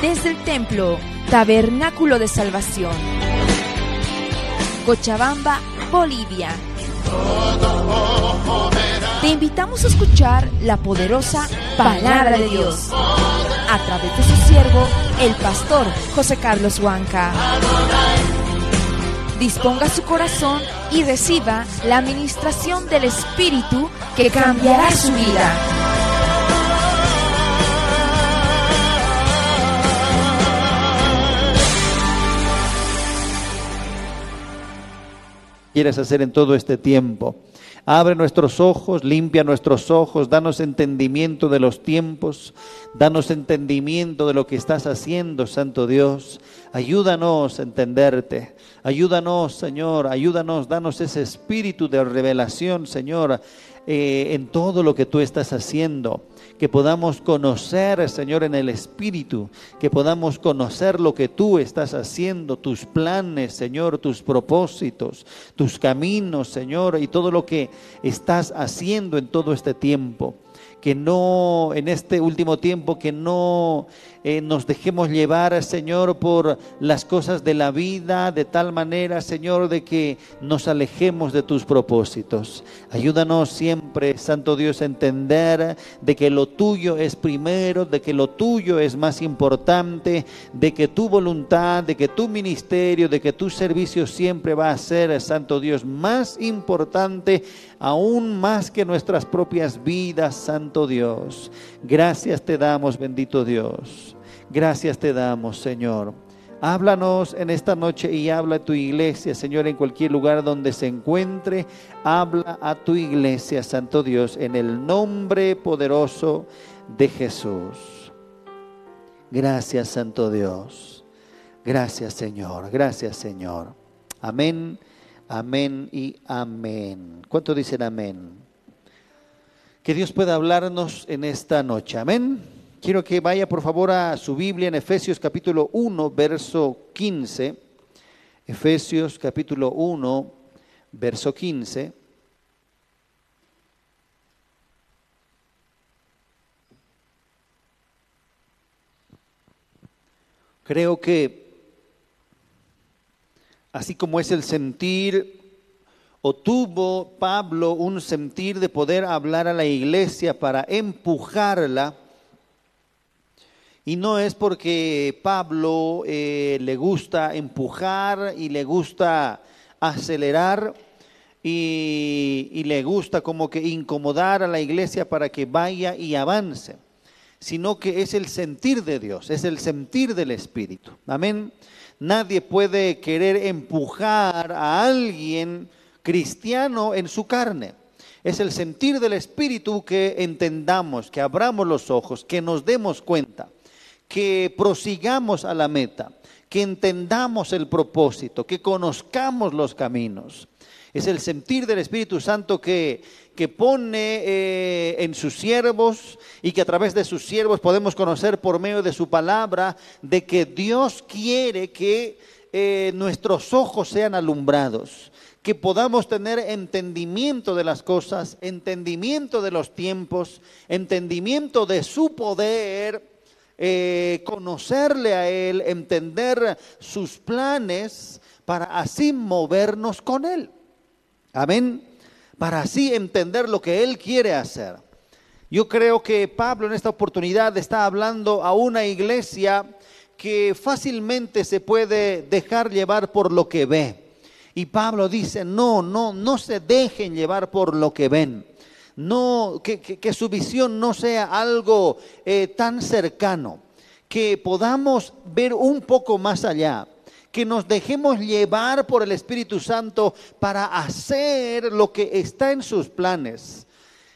desde el templo Tabernáculo de Salvación. Cochabamba, Bolivia. Te invitamos a escuchar la poderosa palabra de Dios a través de su siervo, el pastor José Carlos Huanca. Disponga su corazón y reciba la administración del Espíritu que cambiará su vida. Quieres hacer en todo este tiempo. Abre nuestros ojos, limpia nuestros ojos, danos entendimiento de los tiempos, danos entendimiento de lo que estás haciendo, Santo Dios. Ayúdanos a entenderte. Ayúdanos, Señor, ayúdanos, danos ese espíritu de revelación, Señor, eh, en todo lo que tú estás haciendo que podamos conocer, Señor, en el Espíritu, que podamos conocer lo que tú estás haciendo, tus planes, Señor, tus propósitos, tus caminos, Señor, y todo lo que estás haciendo en todo este tiempo que no, en este último tiempo, que no eh, nos dejemos llevar, Señor, por las cosas de la vida, de tal manera, Señor, de que nos alejemos de tus propósitos. Ayúdanos siempre, Santo Dios, a entender de que lo tuyo es primero, de que lo tuyo es más importante, de que tu voluntad, de que tu ministerio, de que tu servicio siempre va a ser, Santo Dios, más importante aún más que nuestras propias vidas, Santo Dios. Gracias te damos, bendito Dios. Gracias te damos, Señor. Háblanos en esta noche y habla a tu iglesia, Señor, en cualquier lugar donde se encuentre. Habla a tu iglesia, Santo Dios, en el nombre poderoso de Jesús. Gracias, Santo Dios. Gracias, Señor. Gracias, Señor. Amén Amén y amén. ¿Cuánto dicen amén? Que Dios pueda hablarnos en esta noche. Amén. Quiero que vaya por favor a su Biblia en Efesios capítulo 1, verso 15. Efesios capítulo 1, verso 15. Creo que así como es el sentir, o tuvo Pablo un sentir de poder hablar a la iglesia para empujarla, y no es porque Pablo eh, le gusta empujar y le gusta acelerar y, y le gusta como que incomodar a la iglesia para que vaya y avance, sino que es el sentir de Dios, es el sentir del Espíritu. Amén. Nadie puede querer empujar a alguien cristiano en su carne. Es el sentir del Espíritu que entendamos, que abramos los ojos, que nos demos cuenta, que prosigamos a la meta, que entendamos el propósito, que conozcamos los caminos. Es el sentir del Espíritu Santo que que pone eh, en sus siervos y que a través de sus siervos podemos conocer por medio de su palabra de que Dios quiere que eh, nuestros ojos sean alumbrados, que podamos tener entendimiento de las cosas, entendimiento de los tiempos, entendimiento de su poder, eh, conocerle a Él, entender sus planes para así movernos con Él. Amén para así entender lo que Él quiere hacer. Yo creo que Pablo en esta oportunidad está hablando a una iglesia que fácilmente se puede dejar llevar por lo que ve. Y Pablo dice, no, no, no se dejen llevar por lo que ven. No, que, su visión no sea algo eh, tan cercano, que podamos ver un poco más allá que nos dejemos llevar por el Espíritu Santo para hacer lo que está en sus planes.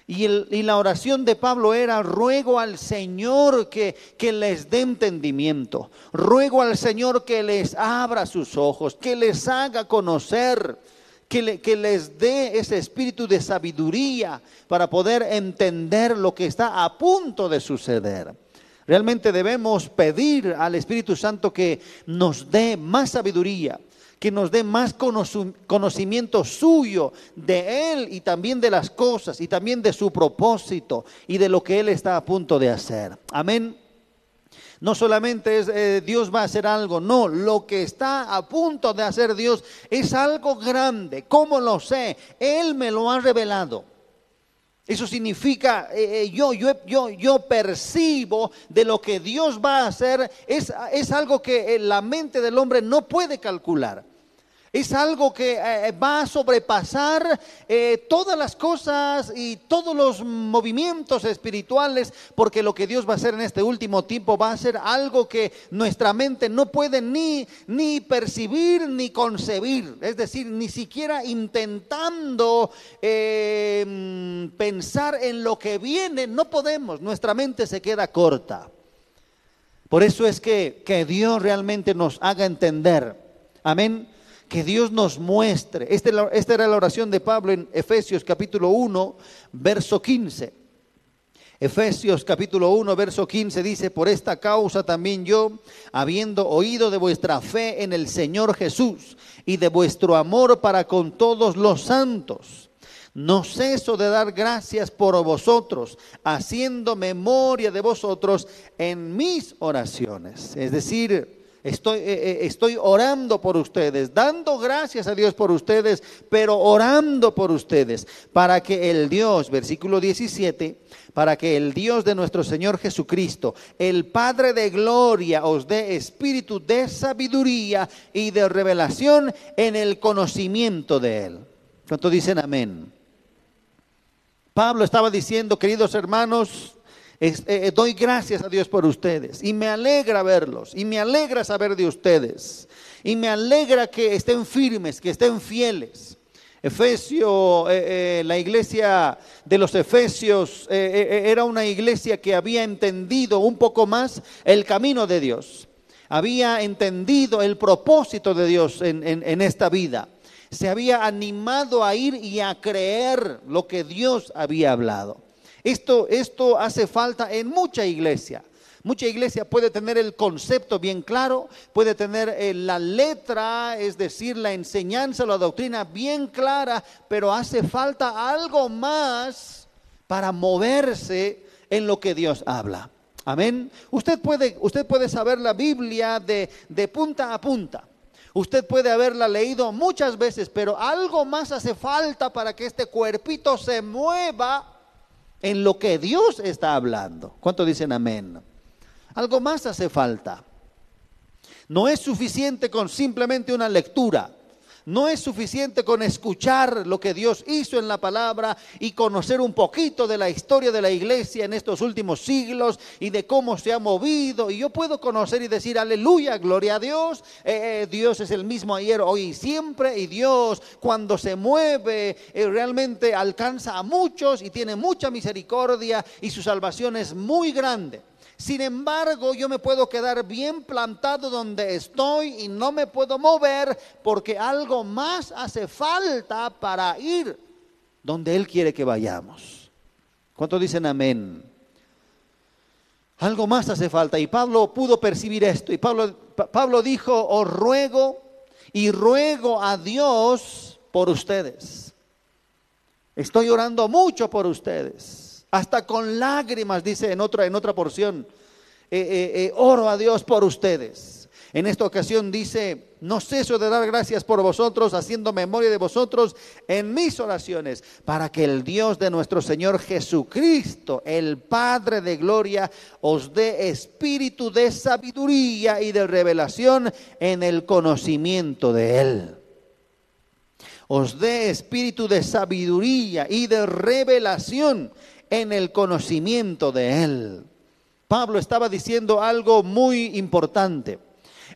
Y, la oración de Pablo era, ruego al Señor que, que les dé entendimiento, ruego al Señor que les abra sus ojos, que les haga conocer, que, que les dé ese espíritu de sabiduría para poder entender lo que está a punto de suceder. Realmente debemos pedir al Espíritu Santo que nos dé más sabiduría, que nos dé más conocimiento suyo de Él y también de las cosas y también de su propósito y de lo que Él está a punto de hacer. Amén. No solamente es eh, Dios va a hacer algo, no, lo que está a punto de hacer Dios es algo grande. ¿Cómo lo sé? Él me lo ha revelado. Eso significa, eh, eh, yo, yo, yo, yo percibo de lo que Dios va a hacer, es, es algo que la mente del hombre no puede calcular. Es algo que eh, va a sobrepasar eh, todas las cosas y todos los movimientos espirituales, porque lo que Dios va a hacer en este último tiempo va a ser algo que nuestra mente no puede ni, ni percibir ni concebir. Es decir, ni siquiera intentando eh, pensar en lo que viene, no podemos, nuestra mente se queda corta. Por eso es que, que Dios realmente nos haga entender. Amén que Dios nos muestre. Este esta, era la oración de Pablo en Efesios capítulo 1, verso 15. Efesios capítulo 1, verso 15 dice, por esta causa también yo, habiendo oído de vuestra fe en el Señor Jesús y de vuestro amor para con todos los santos, no ceso de dar gracias por vosotros, haciendo memoria de vosotros en mis oraciones. Es decir, Estoy, eh, eh, estoy orando por ustedes, dando gracias a Dios por ustedes, pero orando por ustedes, para que el Dios, versículo 17, para que el Dios de nuestro Señor Jesucristo, el Padre de gloria, os dé espíritu de sabiduría y de revelación en el conocimiento de Él. ¿Cuánto dicen amén? Pablo estaba diciendo, queridos hermanos, eh, eh, doy gracias a Dios por ustedes. Y me alegra verlos. Y me alegra saber de ustedes. Y me alegra que estén firmes, que estén fieles. Efesio, eh, la iglesia de los Efesios era una iglesia que había entendido un poco más el camino de Dios, había entendido el propósito de Dios en esta vida, se había animado a ir y a creer lo que Dios había hablado. Esto, esto hace falta en mucha iglesia. Mucha iglesia puede tener el concepto bien claro, puede tener eh, la letra, es decir, la enseñanza, la doctrina bien clara, pero hace falta algo más para moverse en lo que Dios habla. Amén. Usted puede, usted puede saber la Biblia de, de punta a punta. Usted puede haberla leído muchas veces, pero algo más hace falta para que este cuerpito se mueva en lo que Dios está hablando. ¿Cuánto dicen amén? Algo más hace falta. No es suficiente con simplemente una lectura. No es suficiente con escuchar lo que Dios hizo en la palabra y conocer un poquito de la historia de la iglesia en estos últimos siglos y de cómo se ha movido. Y yo puedo conocer y decir, aleluya, gloria a Dios. Eh, eh, Dios es el mismo ayer, hoy y siempre. Y Dios cuando se mueve eh, realmente alcanza a muchos y tiene mucha misericordia y su salvación es muy grande. Sin embargo, yo me puedo quedar bien plantado donde estoy y no me puedo mover porque algo más hace falta para ir donde Él quiere que vayamos. ¿Cuántos dicen amén? Algo más hace falta. Y Pablo pudo percibir esto. Y Pablo, Pablo dijo, os ruego y ruego a Dios por ustedes. Estoy orando mucho por ustedes hasta con lágrimas, dice en otra, en otra porción, eh, eh, eh, oro a Dios por ustedes. En esta ocasión dice, no ceso de dar gracias por vosotros, haciendo memoria de vosotros en mis oraciones, para que el Dios de nuestro Señor Jesucristo, el Padre de gloria, os dé espíritu de sabiduría y de revelación en el conocimiento de Él os dé espíritu de sabiduría y de revelación en el conocimiento de Él. Pablo estaba diciendo algo muy importante,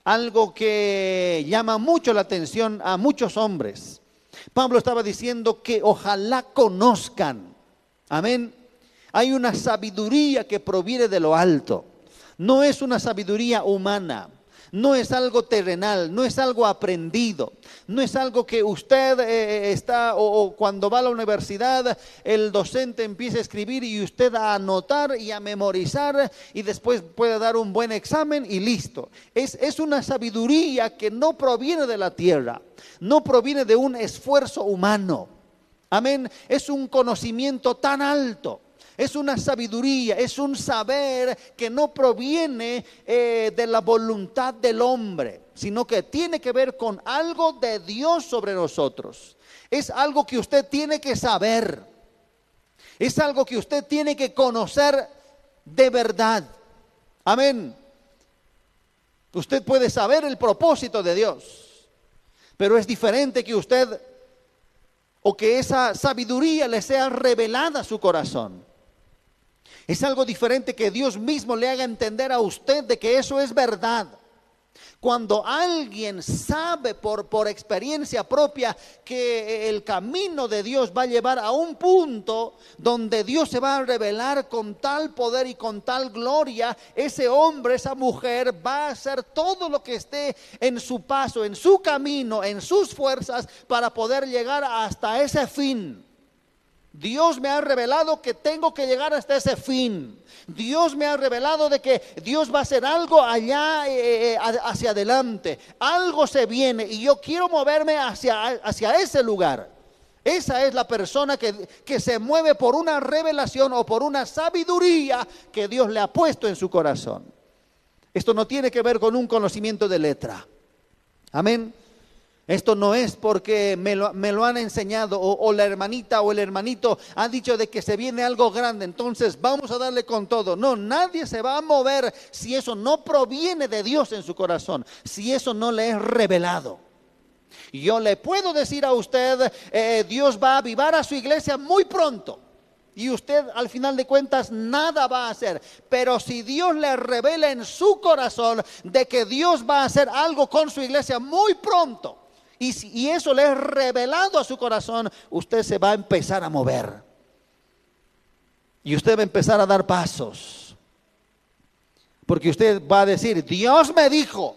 algo que llama mucho la atención a muchos hombres. Pablo estaba diciendo que ojalá conozcan, amén. Hay una sabiduría que proviene de lo alto, no es una sabiduría humana. No es algo terrenal, no es algo aprendido, no es algo que usted eh, está o, cuando va a la universidad el docente empieza a escribir y usted a anotar y a memorizar y después puede dar un buen examen y listo. Es, es una sabiduría que no proviene de la tierra, no proviene de un esfuerzo humano. Amén. Es un conocimiento tan alto Es una sabiduría, es un saber que no proviene eh, de la voluntad del hombre, sino que tiene que ver con algo de Dios sobre nosotros. Es algo que usted tiene que saber. Es algo que usted tiene que conocer de verdad. Amén. Usted puede saber el propósito de Dios, pero es diferente que usted o que esa sabiduría le sea revelada a su corazón. Es algo diferente que Dios mismo le haga entender a usted de que eso es verdad. Cuando alguien sabe por, por experiencia propia que el camino de Dios va a llevar a un punto donde Dios se va a revelar con tal poder y con tal gloria, ese hombre, esa mujer va a hacer todo lo que esté en su paso, en su camino, en sus fuerzas para poder llegar hasta ese fin. Dios me ha revelado que tengo que llegar hasta ese fin. Dios me ha revelado de que Dios va a hacer algo allá eh, eh, hacia adelante. Algo se viene y yo quiero moverme hacia, hacia ese lugar. Esa es la persona que, que se mueve por una revelación o por una sabiduría que Dios le ha puesto en su corazón. Esto no tiene que ver con un conocimiento de letra. Amén. Esto no es porque me lo, han enseñado o, la hermanita o el hermanito ha dicho de que se viene algo grande, entonces vamos a darle con todo. No, nadie se va a mover si eso no proviene de Dios en su corazón, si eso no le es revelado. Yo le puedo decir a usted, eh, Dios va a avivar a su iglesia muy pronto. Y usted al final de cuentas nada va a hacer. Pero si Dios le revela en su corazón de que Dios va a hacer algo con su iglesia muy pronto, y, eso le es revelado a su corazón, usted se va a empezar a mover. Y usted va a empezar a dar pasos. Porque usted va a decir, Dios me dijo.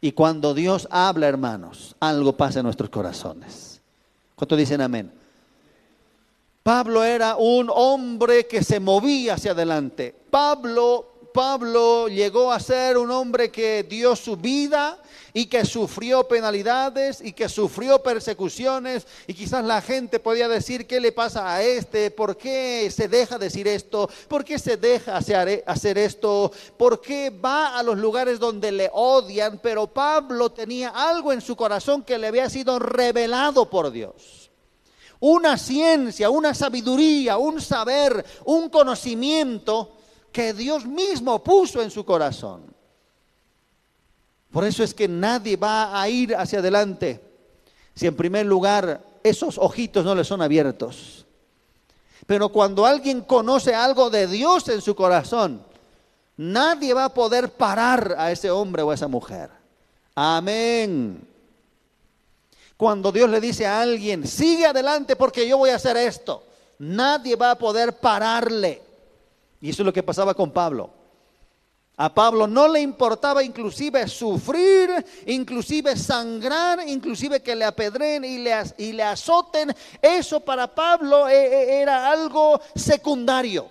Y cuando Dios habla, hermanos, algo pasa en nuestros corazones. ¿Cuánto dicen amén? Pablo era un hombre que se movía hacia adelante. Pablo, Pablo llegó a ser un hombre que dio su vida y que sufrió penalidades y que sufrió persecuciones y quizás la gente podía decir, ¿qué le pasa a este? ¿Por qué se deja decir esto? ¿Por qué se deja hacer, esto? ¿Por qué va a los lugares donde le odian? Pero Pablo tenía algo en su corazón que le había sido revelado por Dios una ciencia, una sabiduría, un saber, un conocimiento que Dios mismo puso en su corazón. Por eso es que nadie va a ir hacia adelante si en primer lugar esos ojitos no le son abiertos. Pero cuando alguien conoce algo de Dios en su corazón, nadie va a poder parar a ese hombre o a esa mujer. Amén. Cuando Dios le dice a alguien, sigue adelante porque yo voy a hacer esto, nadie va a poder pararle. Y eso es lo que pasaba con Pablo. A Pablo no le importaba inclusive sufrir, inclusive sangrar, inclusive que le apedren y le, y le azoten. Eso para Pablo eh, eh, era algo secundario.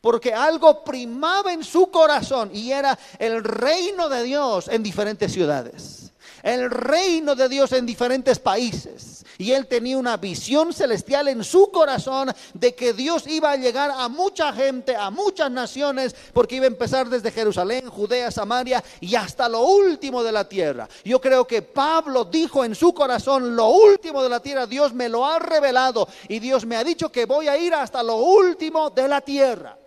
Porque algo primaba en su corazón y era el reino de Dios en diferentes ciudades. El reino de Dios en diferentes países y él tenía una visión celestial en su corazón de que Dios iba a llegar a mucha gente, a muchas naciones, porque iba a empezar desde Jerusalén, Judea, Samaria y hasta lo último de la tierra. Yo creo que Pablo dijo en su corazón, lo último de la tierra, Dios me lo ha revelado y Dios me ha dicho que voy a ir hasta lo último de la tierra.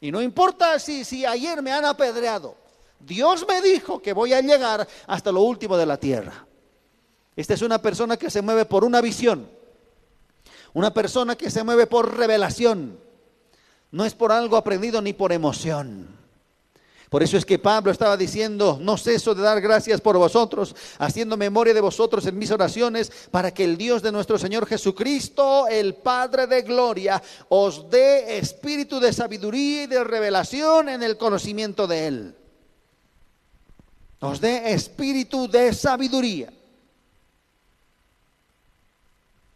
Y no importa si, si ayer me han apedreado. Dios me dijo que voy a llegar hasta lo último de la tierra. Esta es una persona que se mueve por una visión, una persona que se mueve por revelación, no es por algo aprendido ni por emoción. Por eso es que Pablo estaba diciendo, no ceso de dar gracias por vosotros, haciendo memoria de vosotros en mis oraciones, para que el Dios de nuestro Señor Jesucristo, el Padre de Gloria, os dé espíritu de sabiduría y de revelación en el conocimiento de Él. Os dé espíritu de sabiduría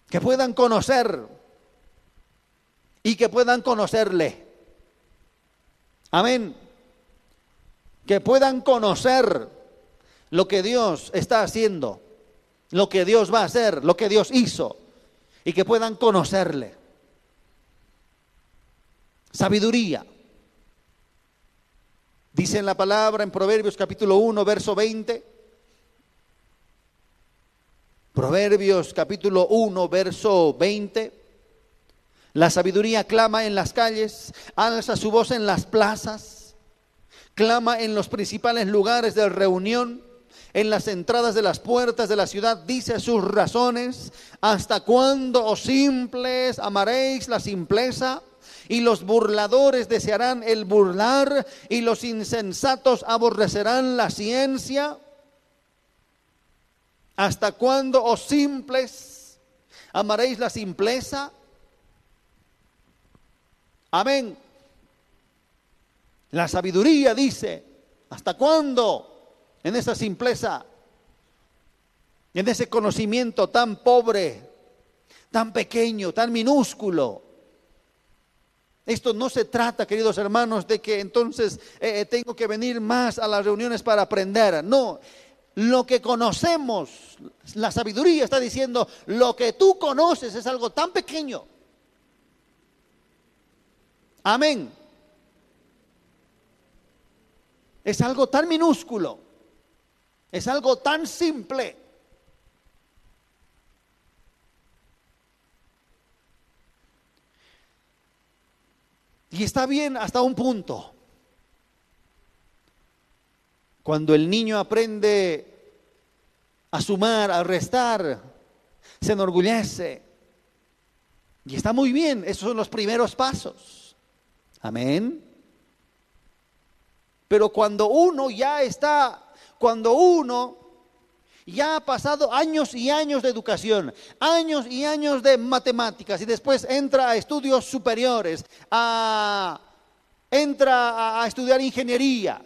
que puedan conocer y que puedan conocerle. Amén. Que puedan conocer lo que Dios está haciendo, lo que Dios va a hacer, lo que Dios hizo, y que puedan conocerle. Sabiduría. Dice la palabra en Proverbios capítulo 1, verso 20. Proverbios capítulo 1, verso 20. La sabiduría clama en las calles, alza su voz en las plazas, clama en los principales lugares de reunión, en las entradas de las puertas de la ciudad, dice sus razones, ¿hasta cuándo, oh simples, amaréis la simpleza? Y los burladores desearán el burlar, y los insensatos aborrecerán la ciencia. ¿Hasta cuándo, oh simples, amaréis la simpleza? Amén. La sabiduría dice, ¿hasta cuándo en esa simpleza, en ese conocimiento tan pobre, tan pequeño, tan minúsculo? Esto no se trata, queridos hermanos, de que entonces eh, eh, tengo que venir más a las reuniones para aprender. No, lo que conocemos, la sabiduría está diciendo, lo que tú conoces es algo tan pequeño. Amén. Es algo tan minúsculo. Es algo tan simple. Y está bien hasta un punto. Cuando el niño aprende a sumar, a restar, se enorgullece. Y está muy bien, esos son los primeros pasos. Amén. Pero cuando uno ya está, cuando uno ya ha pasado años y años de educación, años y años de matemáticas y después entra a estudios superiores, entra a estudiar ingeniería.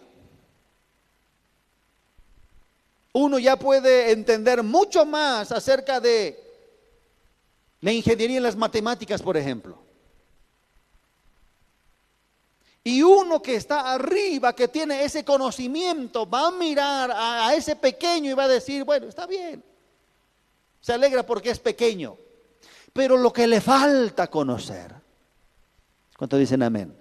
Uno ya puede entender mucho más acerca de la ingeniería en las matemáticas, por ejemplo. Y uno que está arriba, que tiene ese conocimiento, va a mirar a, ese pequeño y va a decir, bueno, está bien. Se alegra porque es pequeño. Pero lo que le falta conocer. ¿Cuánto dicen amén?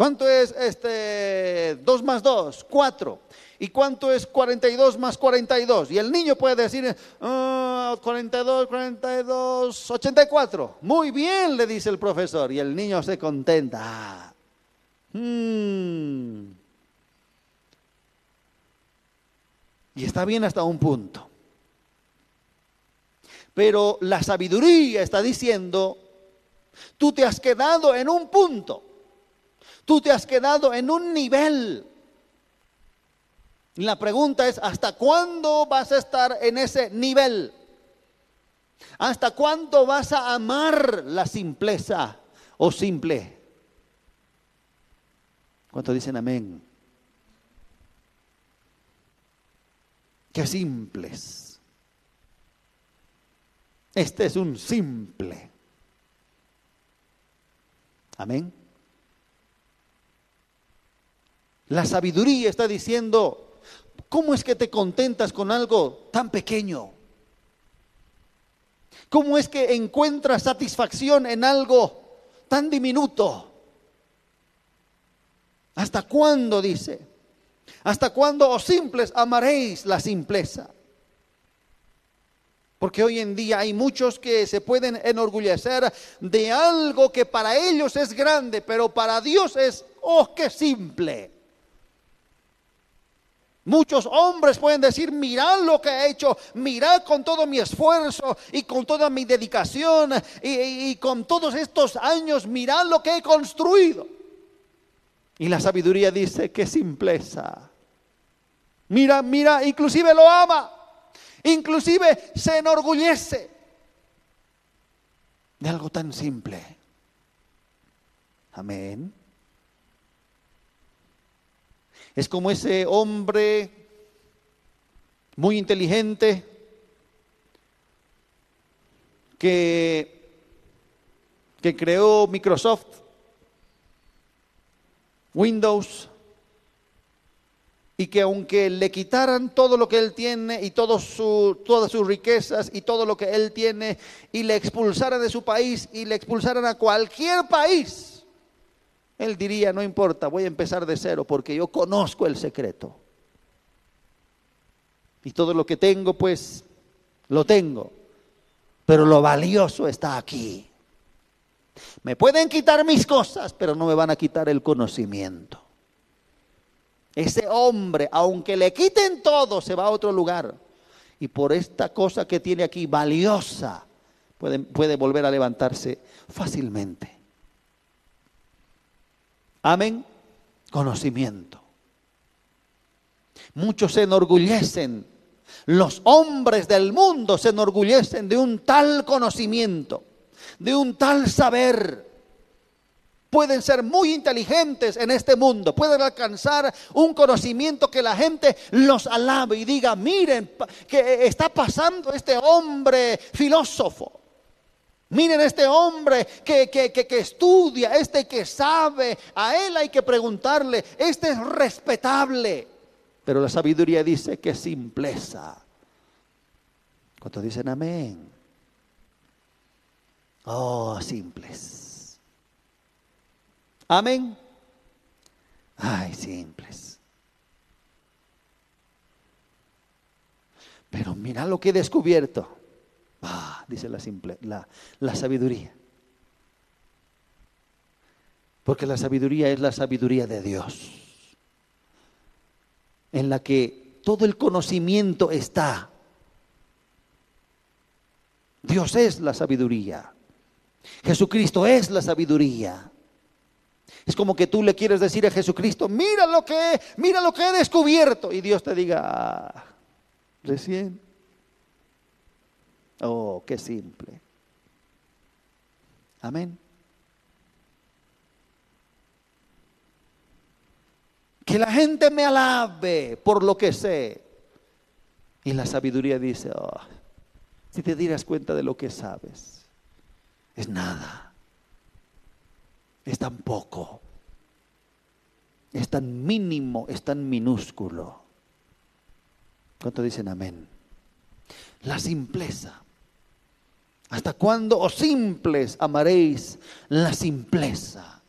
¿Cuánto es este 2 más 2? 4. ¿Y cuánto es 42 más 42? Y el niño puede decir, 42, 42, 84. Muy bien, le dice el profesor. Y el niño se contenta. Hmm. Y está bien hasta un punto. Pero la sabiduría está diciendo, tú te has quedado en un punto. Tú te has quedado en un nivel la pregunta es, ¿hasta cuándo vas a estar en ese nivel? ¿Hasta cuándo vas a amar la simpleza o simple? ¿Cuánto dicen amén? Qué simples. Este es un simple. Amén. La sabiduría está diciendo, ¿Cómo es que te contentas con algo tan pequeño? ¿Cómo es que encuentras satisfacción en algo tan diminuto? ¿Hasta cuándo dice? ¿Hasta cuándo, os simples, amaréis la simpleza? Porque hoy en día hay muchos que se pueden enorgullecer de algo que para ellos es grande, pero para Dios es, oh, qué simple. Muchos hombres pueden decir, mirad lo que he hecho, mirad con todo mi esfuerzo y con toda mi dedicación y, con todos estos años, mirad lo que he construido. Y la sabiduría dice, qué simpleza. Mira, mira, inclusive lo ama, inclusive se enorgullece de algo tan simple. Amén. Es como ese hombre muy inteligente que, creó Microsoft, Windows, y que aunque le quitaran todo lo que él tiene y todo su, todas sus riquezas y todo lo que él tiene y le expulsaran de su país y le expulsaran a cualquier país, él diría, no importa, voy a empezar de cero porque yo conozco el secreto. Y todo lo que tengo, pues, lo tengo. Pero lo valioso está aquí. Me pueden quitar mis cosas, pero no me van a quitar el conocimiento. Ese hombre, aunque le quiten todo, se va a otro lugar. Y por esta cosa que tiene aquí, valiosa, puede, volver a levantarse fácilmente. Amén. Conocimiento. Muchos se enorgullecen. Los hombres del mundo se enorgullecen de un tal conocimiento, de un tal saber pueden ser muy inteligentes en este mundo, pueden alcanzar un conocimiento que la gente los alabe y diga, miren, que está pasando este hombre filósofo. Miren este hombre que, que, que, estudia, este que sabe, a él hay que preguntarle, este es respetable. Pero la sabiduría dice que simpleza. ¿Cuántos dicen amén? Oh, simples. Amén. Ay, simples. Pero mira lo que he descubierto. Dice la, simple, la, la sabiduría. Porque la sabiduría es la sabiduría de Dios. En la que todo el conocimiento está. Dios es la sabiduría. Jesucristo es la sabiduría. Es como que tú le quieres decir a Jesucristo, mira lo que, mira lo que he descubierto. Y Dios te diga, ah, recién. Oh, qué simple. Amén. Que la gente me alabe por lo que sé. Y la sabiduría dice, oh, si te dieras cuenta de lo que sabes, es nada es tan poco, es tan mínimo, es tan minúsculo. ¿Cuánto dicen amén? La simpleza. ¿Hasta cuándo, os oh simples, amaréis la simpleza?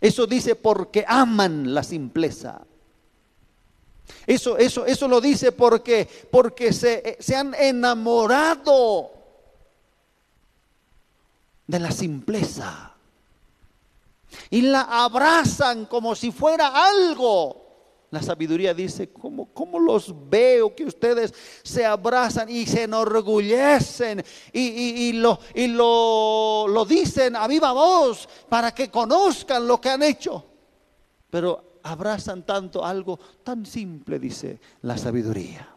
Eso dice porque aman la simpleza. Eso, eso, eso lo dice porque, porque se, se han enamorado de la simpleza. Y la abrazan como si fuera algo. La sabiduría dice, ¿cómo, ¿cómo, los veo que ustedes se abrazan y se enorgullecen y, lo, y lo, lo dicen a viva voz para que conozcan lo que han hecho? Pero abrazan tanto algo tan simple, dice la sabiduría.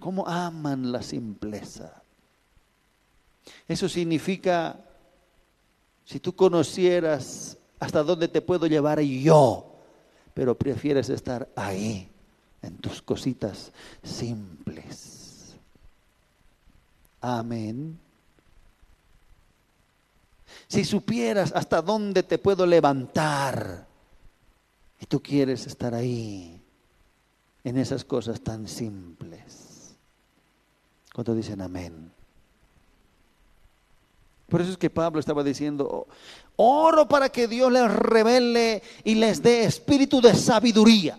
¿Cómo aman la simpleza? Eso significa, si tú conocieras hasta dónde te puedo llevar yo, pero prefieres estar ahí, en tus cositas simples. Amén. Si supieras hasta dónde te puedo levantar y tú quieres estar ahí, en esas cosas tan simples. ¿Cuánto dicen amén? Por eso es que Pablo estaba diciendo, oro para que Dios les revele y les dé espíritu de sabiduría.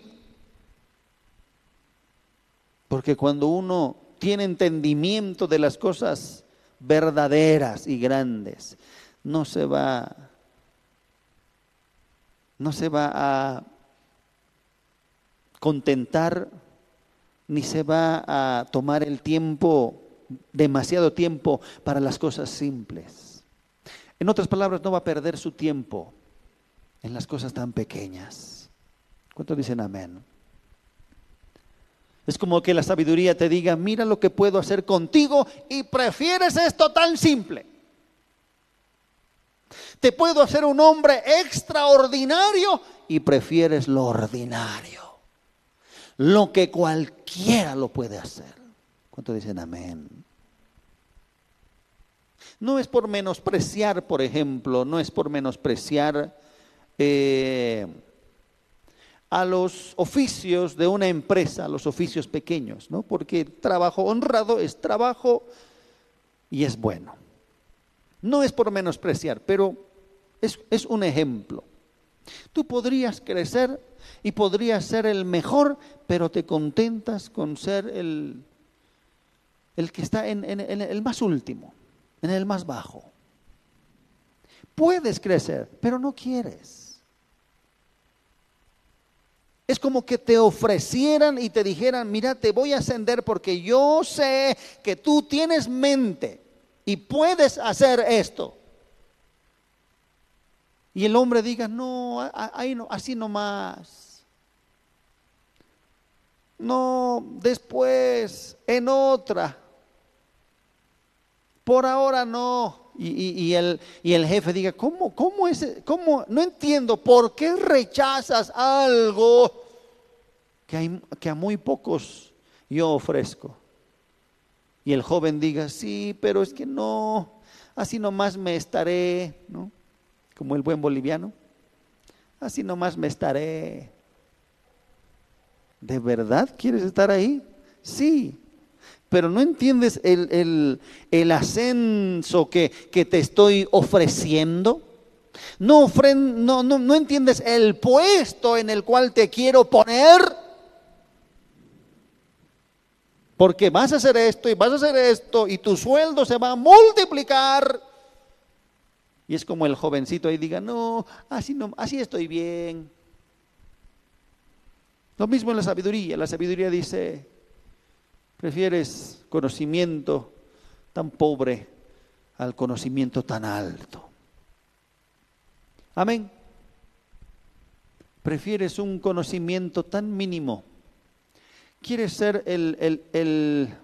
Porque cuando uno tiene entendimiento de las cosas verdaderas y grandes, no se va no se va a contentar ni se va a tomar el tiempo demasiado tiempo para las cosas simples. En otras palabras, no va a perder su tiempo en las cosas tan pequeñas. ¿Cuántos dicen amén? Es como que la sabiduría te diga, mira lo que puedo hacer contigo y prefieres esto tan simple. Te puedo hacer un hombre extraordinario y prefieres lo ordinario. Lo que cualquiera lo puede hacer. ¿Cuántos dicen amén? No es por menospreciar, por ejemplo, no es por menospreciar eh, a los oficios de una empresa, a los oficios pequeños, ¿no? Porque trabajo honrado es trabajo y es bueno. No es por menospreciar, pero es, es un ejemplo. Tú podrías crecer y podrías ser el mejor, pero te contentas con ser el, el que está en, en el más último, en el más bajo. Puedes crecer, pero no quieres. Es como que te ofrecieran y te dijeran, mira, te voy a ascender porque yo sé que tú tienes mente y puedes hacer esto. Y el hombre diga, no, ahí no, así nomás. No, después, en otra. Por ahora no. Y, el, jefe diga, ¿cómo, cómo es? Cómo? No entiendo, ¿por qué rechazas algo que, a muy pocos yo ofrezco? Y el joven diga, sí, pero es que no, así nomás me estaré. Como el buen boliviano, así nomás me estaré. ¿De verdad quieres estar ahí? Sí, pero no entiendes el, ascenso que, te estoy ofreciendo. No, no, no, no entiendes el puesto en el cual te quiero poner. Porque vas a hacer esto y vas a hacer esto y tu sueldo se va a multiplicar. Y es como el jovencito ahí diga, no, así, no, así estoy bien. Lo mismo en la sabiduría. La sabiduría dice, prefieres conocimiento tan pobre al conocimiento tan alto. Amén. Prefieres un conocimiento tan mínimo quiere ser el, el,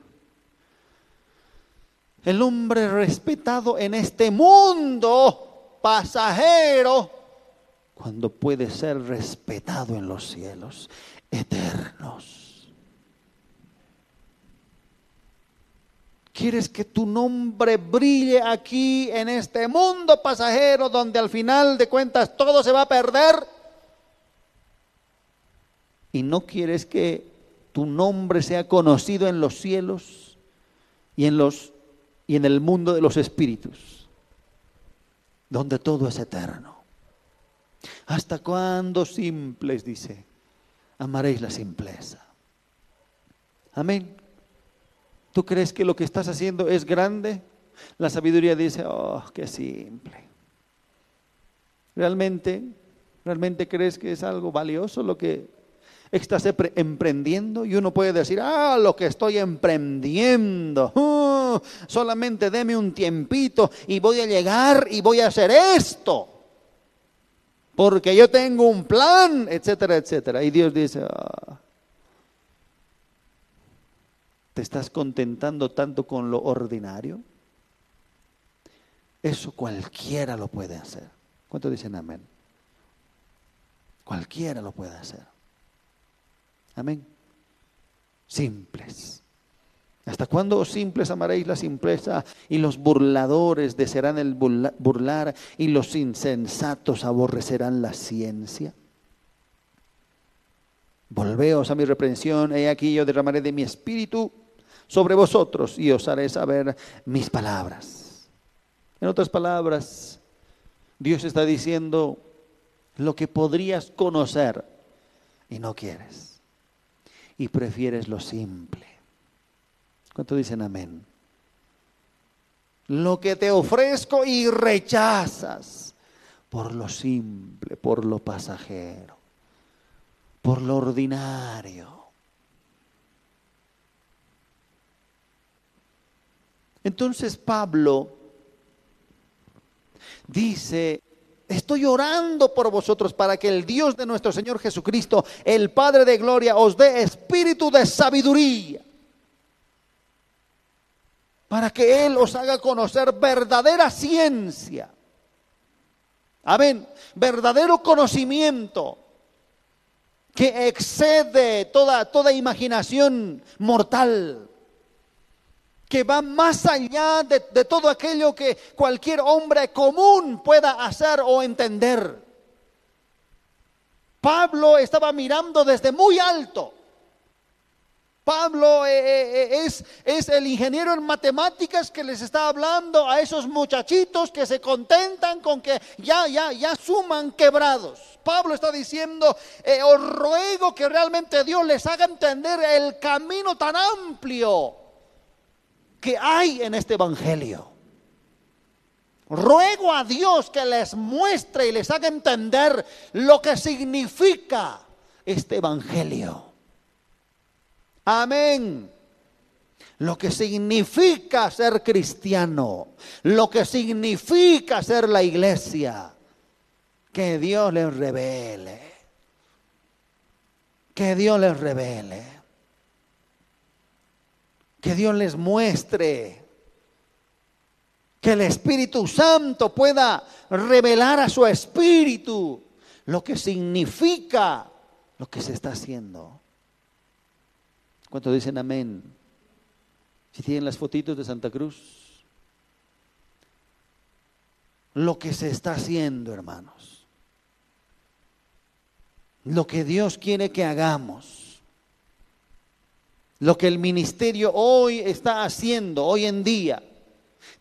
el, hombre respetado en este mundo pasajero cuando puede ser respetado en los cielos eternos. ¿Quieres que tu nombre brille aquí en este mundo pasajero donde al final de cuentas todo se va a perder? ¿Y no quieres que tu nombre sea conocido en los cielos y en los y en el mundo de los espíritus, donde todo es eterno. ¿Hasta cuándo simples, dice, amaréis la simpleza? Amén. ¿Tú crees que lo que estás haciendo es grande? La sabiduría dice, oh, qué simple. ¿Realmente, realmente crees que es algo valioso lo que estás emprendiendo y uno puede decir, ah, lo que estoy emprendiendo, uh, solamente deme un tiempito y voy a llegar y voy a hacer esto, porque yo tengo un plan, etcétera, etcétera. Y Dios dice, ah, ¿te estás contentando tanto con lo ordinario? Eso cualquiera lo puede hacer. ¿Cuántos dicen amén? Cualquiera lo puede hacer. Amén. Simples. ¿Hasta cuándo simples amaréis la simpleza y los burladores desearán el burlar y los insensatos aborrecerán la ciencia? Volveos a mi reprensión, he aquí yo derramaré de mi espíritu sobre vosotros y os haré saber mis palabras. En otras palabras, Dios está diciendo lo que podrías conocer y no quieres y prefieres lo simple. ¿Cuánto dicen amén? Lo que te ofrezco y rechazas por lo simple, por lo pasajero, por lo ordinario. Entonces Pablo dice Estoy orando por vosotros para que el Dios de nuestro Señor Jesucristo, el Padre de Gloria, os dé espíritu de sabiduría. Para que Él os haga conocer verdadera ciencia. Amén. Verdadero conocimiento que excede toda, toda imaginación mortal que va más allá de, todo aquello que cualquier hombre común pueda hacer o entender. Pablo estaba mirando desde muy alto. Pablo eh, eh, eh, es, es, el ingeniero en matemáticas que les está hablando a esos muchachitos que se contentan con que ya, ya, ya suman quebrados. Pablo está diciendo, os ruego que realmente Dios les haga entender el camino tan amplio que hay en este Evangelio. Ruego a Dios que les muestre y les haga entender lo que significa este Evangelio. Amén. Lo que significa ser cristiano, lo que significa ser la iglesia. Que Dios les revele. Que Dios les revele. Que Dios les muestre. Que el Espíritu Santo pueda revelar a su espíritu lo que significa lo que se está haciendo. ¿Cuántos dicen amén? Si tienen las fotitos de Santa Cruz. Lo que se está haciendo, hermanos. Lo que Dios quiere que hagamos. Lo que el ministerio hoy está haciendo, hoy en día.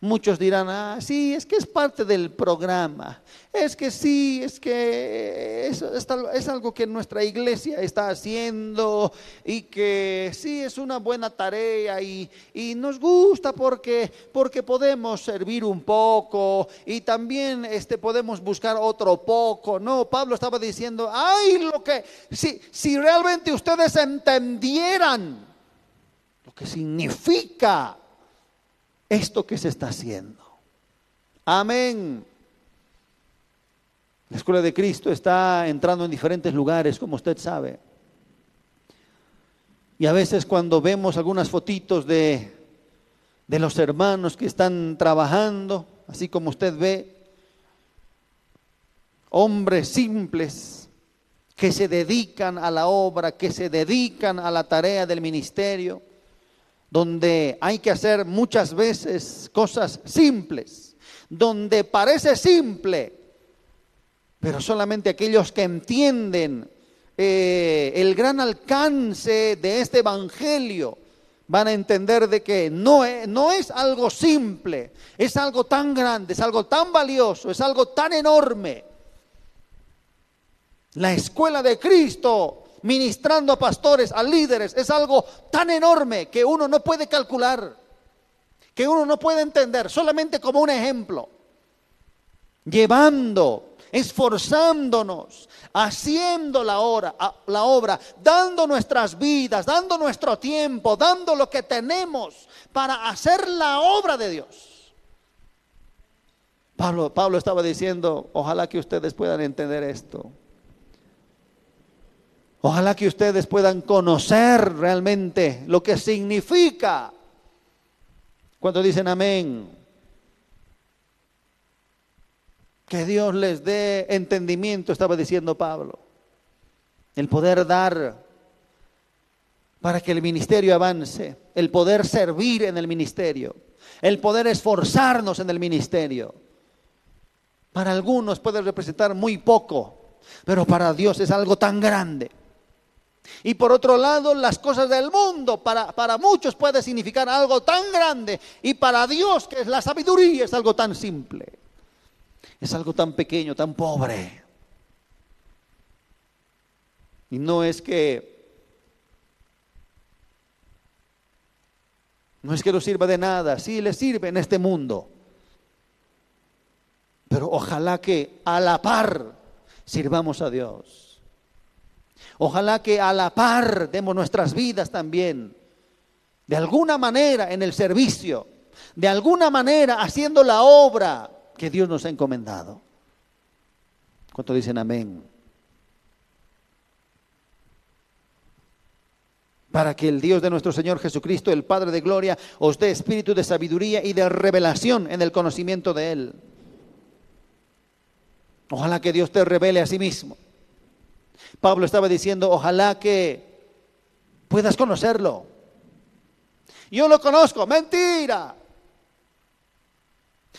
Muchos dirán, ah, sí, es que es parte del programa. Es que sí, es que es, es, algo que nuestra iglesia está haciendo y que sí es una buena tarea y, y, nos gusta porque, porque podemos servir un poco y también este, podemos buscar otro poco. No, Pablo estaba diciendo, ay, lo que, si, si realmente ustedes entendieran lo que significa esto que se está haciendo. Amén. La escuela de Cristo está entrando en diferentes lugares, como usted sabe. Y a veces cuando vemos algunas fotitos de, de los hermanos que están trabajando, así como usted ve, hombres simples que se dedican a la obra, que se dedican a la tarea del ministerio, donde hay que hacer muchas veces cosas simples, donde parece simple, pero solamente aquellos que entienden eh, el gran alcance de este Evangelio van a entender de que no es, no es algo simple, es algo tan grande, es algo tan valioso, es algo tan enorme. La escuela de Cristo ministrando a pastores, a líderes, es algo tan enorme que uno no puede calcular, que uno no puede entender, solamente como un ejemplo. Llevando, esforzándonos, haciendo la, la obra, dando nuestras vidas, dando nuestro tiempo, dando lo que tenemos para hacer la obra de Dios. Pablo, Pablo estaba diciendo, ojalá que ustedes puedan entender esto. Ojalá que ustedes puedan conocer realmente lo que significa. Cuando dicen amén. Que Dios les dé entendimiento, estaba diciendo Pablo. El poder dar para que el ministerio avance, el poder servir en el ministerio, el poder esforzarnos en el ministerio. Para algunos puede representar muy poco, pero para Dios es algo tan grande. Y por otro lado, las cosas del mundo para, para, muchos puede significar algo tan grande y para Dios, que es la sabiduría, es algo tan simple. Es algo tan pequeño, tan pobre. Y no es que no es que no sirva de nada, sí le sirve en este mundo. Pero ojalá que a la par sirvamos a Dios. Ojalá que a la par demos nuestras vidas también, de alguna manera en el servicio, de alguna manera haciendo la obra que Dios nos ha encomendado. ¿Cuánto dicen amén? Para que el Dios de nuestro Señor Jesucristo, el Padre de Gloria, os dé espíritu de sabiduría y de revelación en el conocimiento de Él. Ojalá que Dios te revele a sí mismo. Pablo estaba diciendo, ojalá que puedas conocerlo. Yo lo conozco, mentira.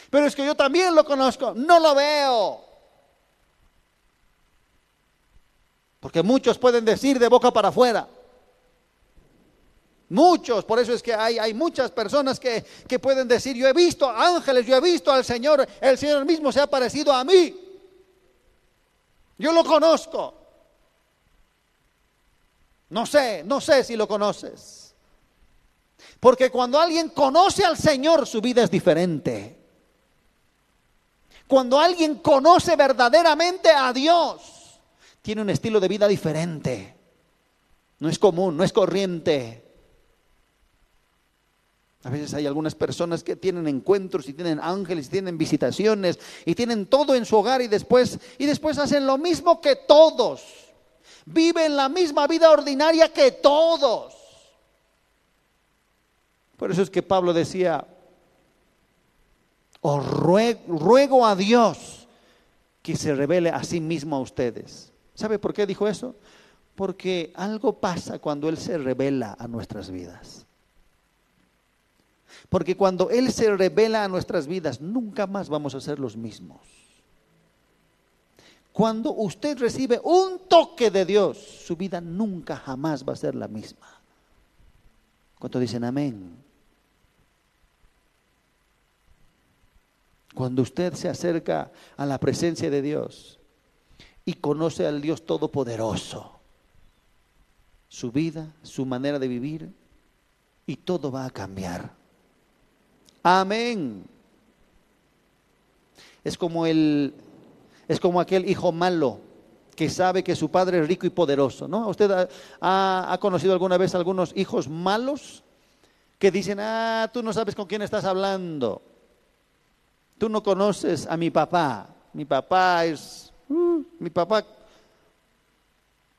Pero es que yo también lo conozco, no lo veo. Porque muchos pueden decir de boca para afuera. Muchos, por eso es que hay, hay muchas personas que, que pueden decir, yo he visto ángeles, yo he visto al Señor, el Señor mismo se ha parecido a mí. Yo lo conozco. No sé, no sé si lo conoces. Porque cuando alguien conoce al Señor, su vida es diferente. Cuando alguien conoce verdaderamente a Dios, tiene un estilo de vida diferente. No es común, no es corriente. A veces hay algunas personas que tienen encuentros y tienen ángeles y tienen visitaciones y tienen todo en su hogar y después y después hacen lo mismo que todos. Viven la misma vida ordinaria que todos. Por eso es que Pablo decía, os ruego, ruego a Dios que se revele a sí mismo a ustedes. ¿Sabe por qué dijo eso? Porque algo pasa cuando Él se revela a nuestras vidas. Porque cuando Él se revela a nuestras vidas, nunca más vamos a ser los mismos. Cuando usted recibe un toque de Dios, su vida nunca jamás va a ser la misma. ¿Cuánto dicen amén? Cuando usted se acerca a la presencia de Dios y conoce al Dios Todopoderoso, su vida, su manera de vivir, y todo va a cambiar. Amén. Es como el es como aquel hijo malo que sabe que su padre es rico y poderoso, ¿no? ¿Usted ha, conocido alguna vez algunos hijos malos que dicen, ah, tú no sabes con quién estás hablando? Tú no conoces a mi papá. Mi papá es, uh, mi papá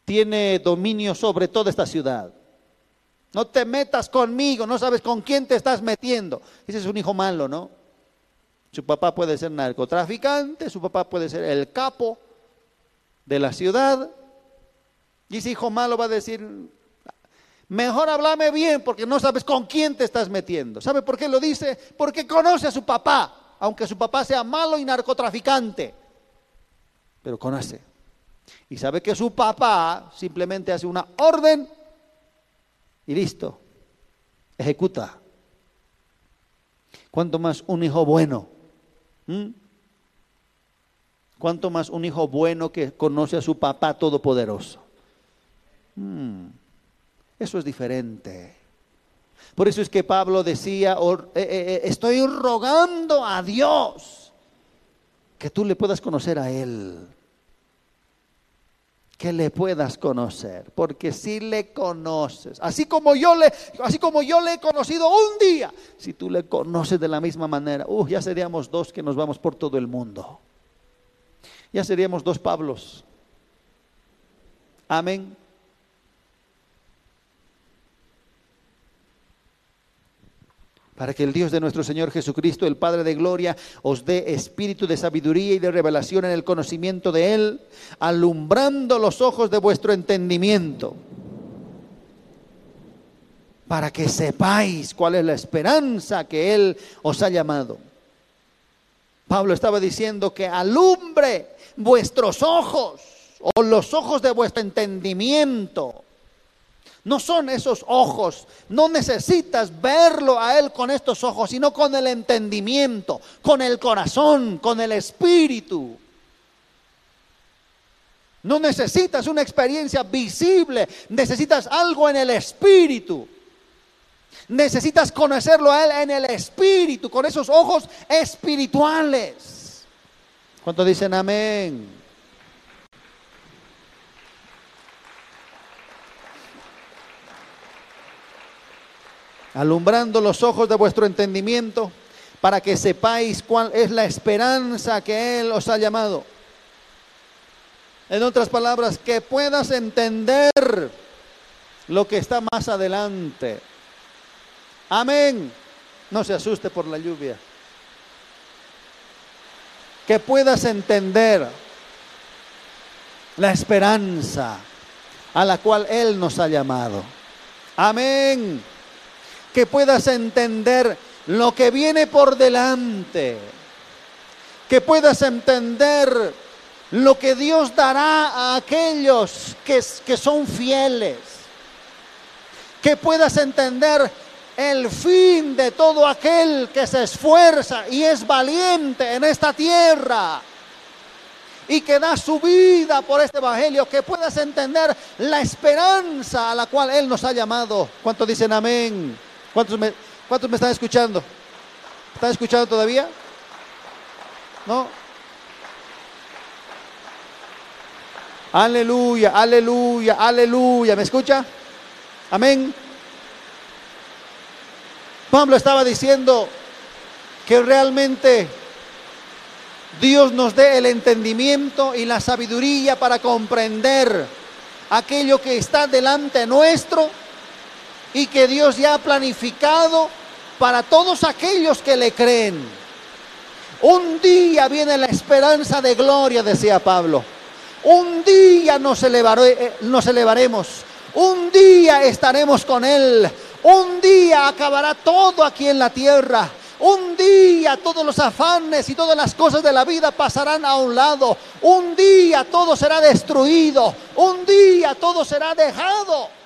tiene dominio sobre toda esta ciudad. No te metas conmigo, no sabes con quién te estás metiendo. Ese es un hijo malo, ¿no? Su papá puede ser narcotraficante, su papá puede ser el capo de la ciudad. Y ese hijo malo va a decir, mejor háblame bien porque no sabes con quién te estás metiendo. ¿Sabe por qué lo dice? Porque conoce a su papá aunque su papá sea malo y narcotraficante, pero conoce. Y sabe que su papá simplemente hace una orden y listo, ejecuta. ¿Cuánto más un hijo bueno? ¿Mm? ¿Cuánto más un hijo bueno que conoce a su papá todopoderoso? Mm. Eso es diferente. Por eso es que Pablo decía, eh, eh, eh, estoy rogando a Dios que tú le puedas conocer a Él. Que le puedas conocer, porque si le conoces, así como yo le, así como yo le he conocido un día, si tú le conoces de la misma manera, uh, ya seríamos dos que nos vamos por todo el mundo. Ya seríamos dos Pablos. Amén. Para que el Dios de nuestro Señor Jesucristo, el Padre de Gloria, os dé espíritu de sabiduría y de revelación en el conocimiento de Él, alumbrando los ojos de vuestro entendimiento, para que sepáis cuál es la esperanza que Él os ha llamado. Pablo estaba diciendo que alumbre vuestros ojos o los ojos de vuestro entendimiento no son esos ojos. No necesitas verlo a Él con estos ojos, sino con el entendimiento, con el corazón, con el espíritu. No necesitas una experiencia visible, necesitas algo en el espíritu. Necesitas conocerlo a Él en el espíritu, con esos ojos espirituales. ¿Cuántos dicen amén? Alumbrando los ojos de vuestro entendimiento, para que sepáis cuál es la esperanza que Él os ha llamado. En otras palabras, que puedas entender lo que está más adelante. Amén. No se asuste por la lluvia. Que puedas entender la esperanza a la cual Él nos ha llamado. Amén que puedas entender lo que viene por delante, que puedas entender lo que Dios dará a aquellos que, que son fieles. Que puedas entender el fin de todo aquel que se esfuerza y es valiente en esta tierra y que da su vida por este evangelio, que puedas entender la esperanza a la cual Él nos ha llamado. ¿Cuántos dicen amén? ¿Cuántos me, cuántos me están escuchando? ¿Están escuchando todavía? ¿No? Aleluya, aleluya, aleluya. ¿Me escucha? Amén. Pablo estaba diciendo que realmente Dios nos dé el entendimiento y la sabiduría para comprender aquello que está delante nuestro y que Dios ya ha planificado para todos aquellos que le creen. Un día viene la esperanza de gloria, decía Pablo. Un día nos, eh, nos elevaremos. Un día estaremos con Él. Un día acabará todo aquí en la tierra. Un día todos los afanes y todas las cosas de la vida pasarán a un lado. Un día todo será destruido. Un día todo será dejado.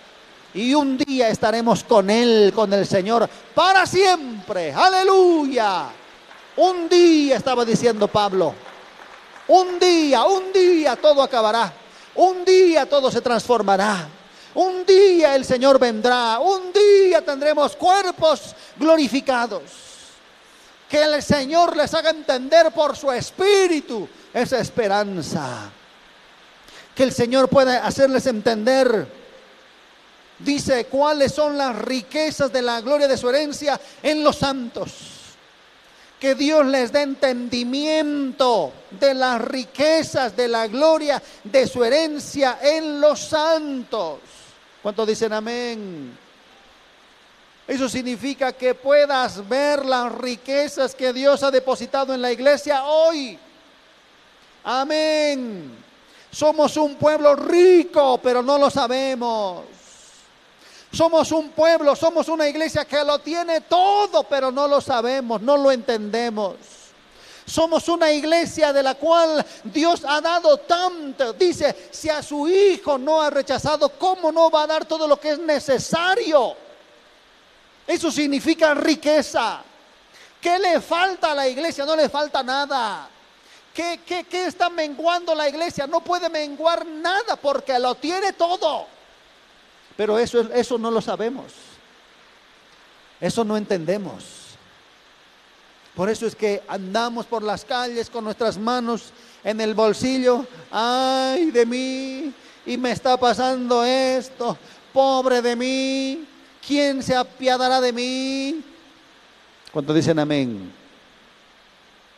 Y un día estaremos con Él, con el Señor, para siempre. Aleluya. Un día estaba diciendo Pablo. Un día, un día todo acabará. Un día todo se transformará. Un día el Señor vendrá. Un día tendremos cuerpos glorificados que el Señor les haga entender por su espíritu esa esperanza. Que el Señor pueda hacerles entender. Dice cuáles son las riquezas de la gloria de su herencia en los santos. Que Dios les dé entendimiento de las riquezas de la gloria de su herencia en los santos. ¿Cuántos dicen amén? Eso significa que puedas ver las riquezas que Dios ha depositado en la iglesia hoy. Amén. Somos un pueblo rico, pero no lo sabemos. Somos un pueblo, somos una iglesia que lo tiene todo, pero no lo sabemos, no lo entendemos. Somos una iglesia de la cual Dios ha dado tanto. Dice, si a su hijo no ha rechazado, ¿cómo no va a dar todo lo que es necesario? Eso significa riqueza. ¿Qué le falta a la iglesia? No le falta nada. ¿Qué, qué, está menguando la iglesia? No puede menguar nada porque lo tiene todo. Pero eso, eso no lo sabemos. Eso no entendemos. Por eso es que andamos por las calles con nuestras manos en el bolsillo. Ay de mí. Y me está pasando esto. Pobre de mí. ¿quién se apiadará de mí? Cuando dicen amén.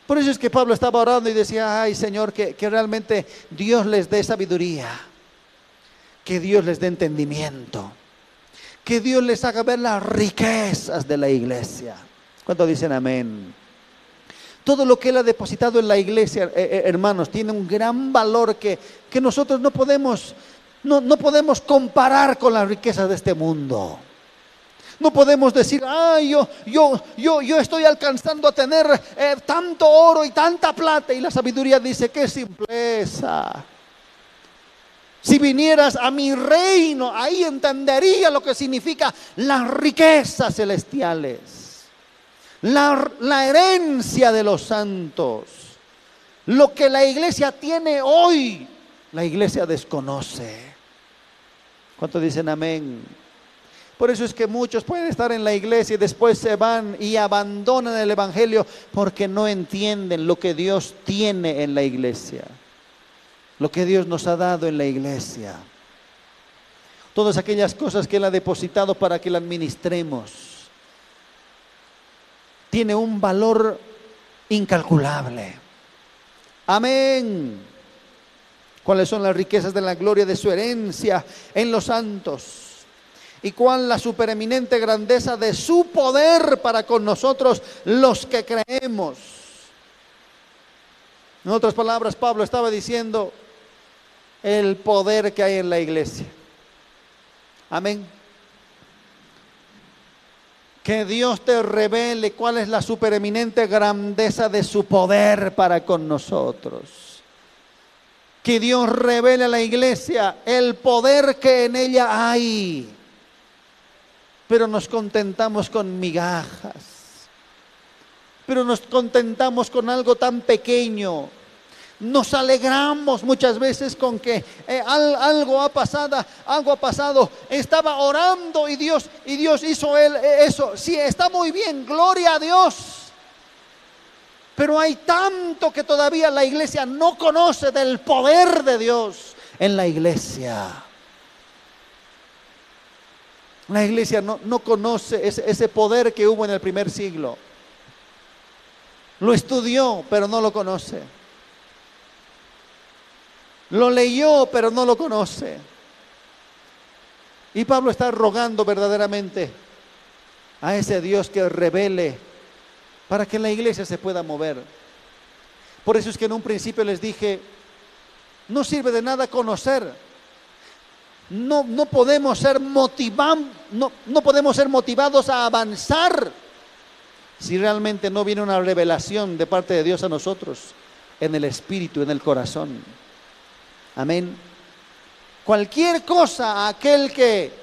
Por eso es que Pablo estaba orando y decía, ay Señor, que, que realmente Dios les dé sabiduría, que Dios les dé entendimiento, que Dios les haga ver las riquezas de la iglesia. ¿Cuánto dicen amén? Todo lo que Él ha depositado en la iglesia, eh, eh, hermanos, tiene un gran valor que, que nosotros no podemos, no, no podemos comparar con las riquezas de este mundo. No podemos decir, ay, yo, yo, yo, yo estoy alcanzando a tener eh, tanto oro y tanta plata. Y la sabiduría dice, qué simpleza. Si vinieras a mi reino, ahí entendería lo que significa las riquezas celestiales, la, herencia de los santos. Lo que la iglesia tiene hoy, la iglesia desconoce. ¿Cuántos dicen amén? Por eso es que muchos pueden estar en la iglesia y después se van y abandonan el Evangelio porque no entienden lo que Dios tiene en la iglesia, lo que Dios nos ha dado en la iglesia. Todas aquellas cosas que Él ha depositado para que la administremos. Tiene un valor incalculable. Amén. ¿Cuáles son las riquezas de la gloria de su herencia en los santos? y cuán la supereminente grandeza de su poder para con nosotros los que creemos. En otras palabras, Pablo estaba diciendo el poder que hay en la iglesia. Amén. Que Dios te revele cuál es la supereminente grandeza de su poder para con nosotros. Que Dios revele a la iglesia el poder que en ella hay. Pero nos contentamos con migajas. Pero nos contentamos con algo tan pequeño. Nos alegramos muchas veces con que eh, al- algo ha pasado, algo ha pasado. Estaba orando y Dios y Dios hizo él eh, eso. Sí, está muy bien, gloria a Dios. Pero hay tanto que todavía la iglesia no conoce del poder de Dios en la iglesia. La iglesia no, no conoce ese poder que hubo en el primer siglo. Lo estudió, pero no lo conoce. Lo leyó, pero no lo conoce. Y Pablo está rogando verdaderamente a ese Dios que revele para que la iglesia se pueda mover. Por eso es que en un principio les dije, no sirve de nada conocer. No, no podemos ser motivados, no, no podemos ser motivados a avanzar si realmente no viene una revelación de parte de Dios a nosotros en el espíritu, en el corazón. Amén. Cualquier cosa aquel que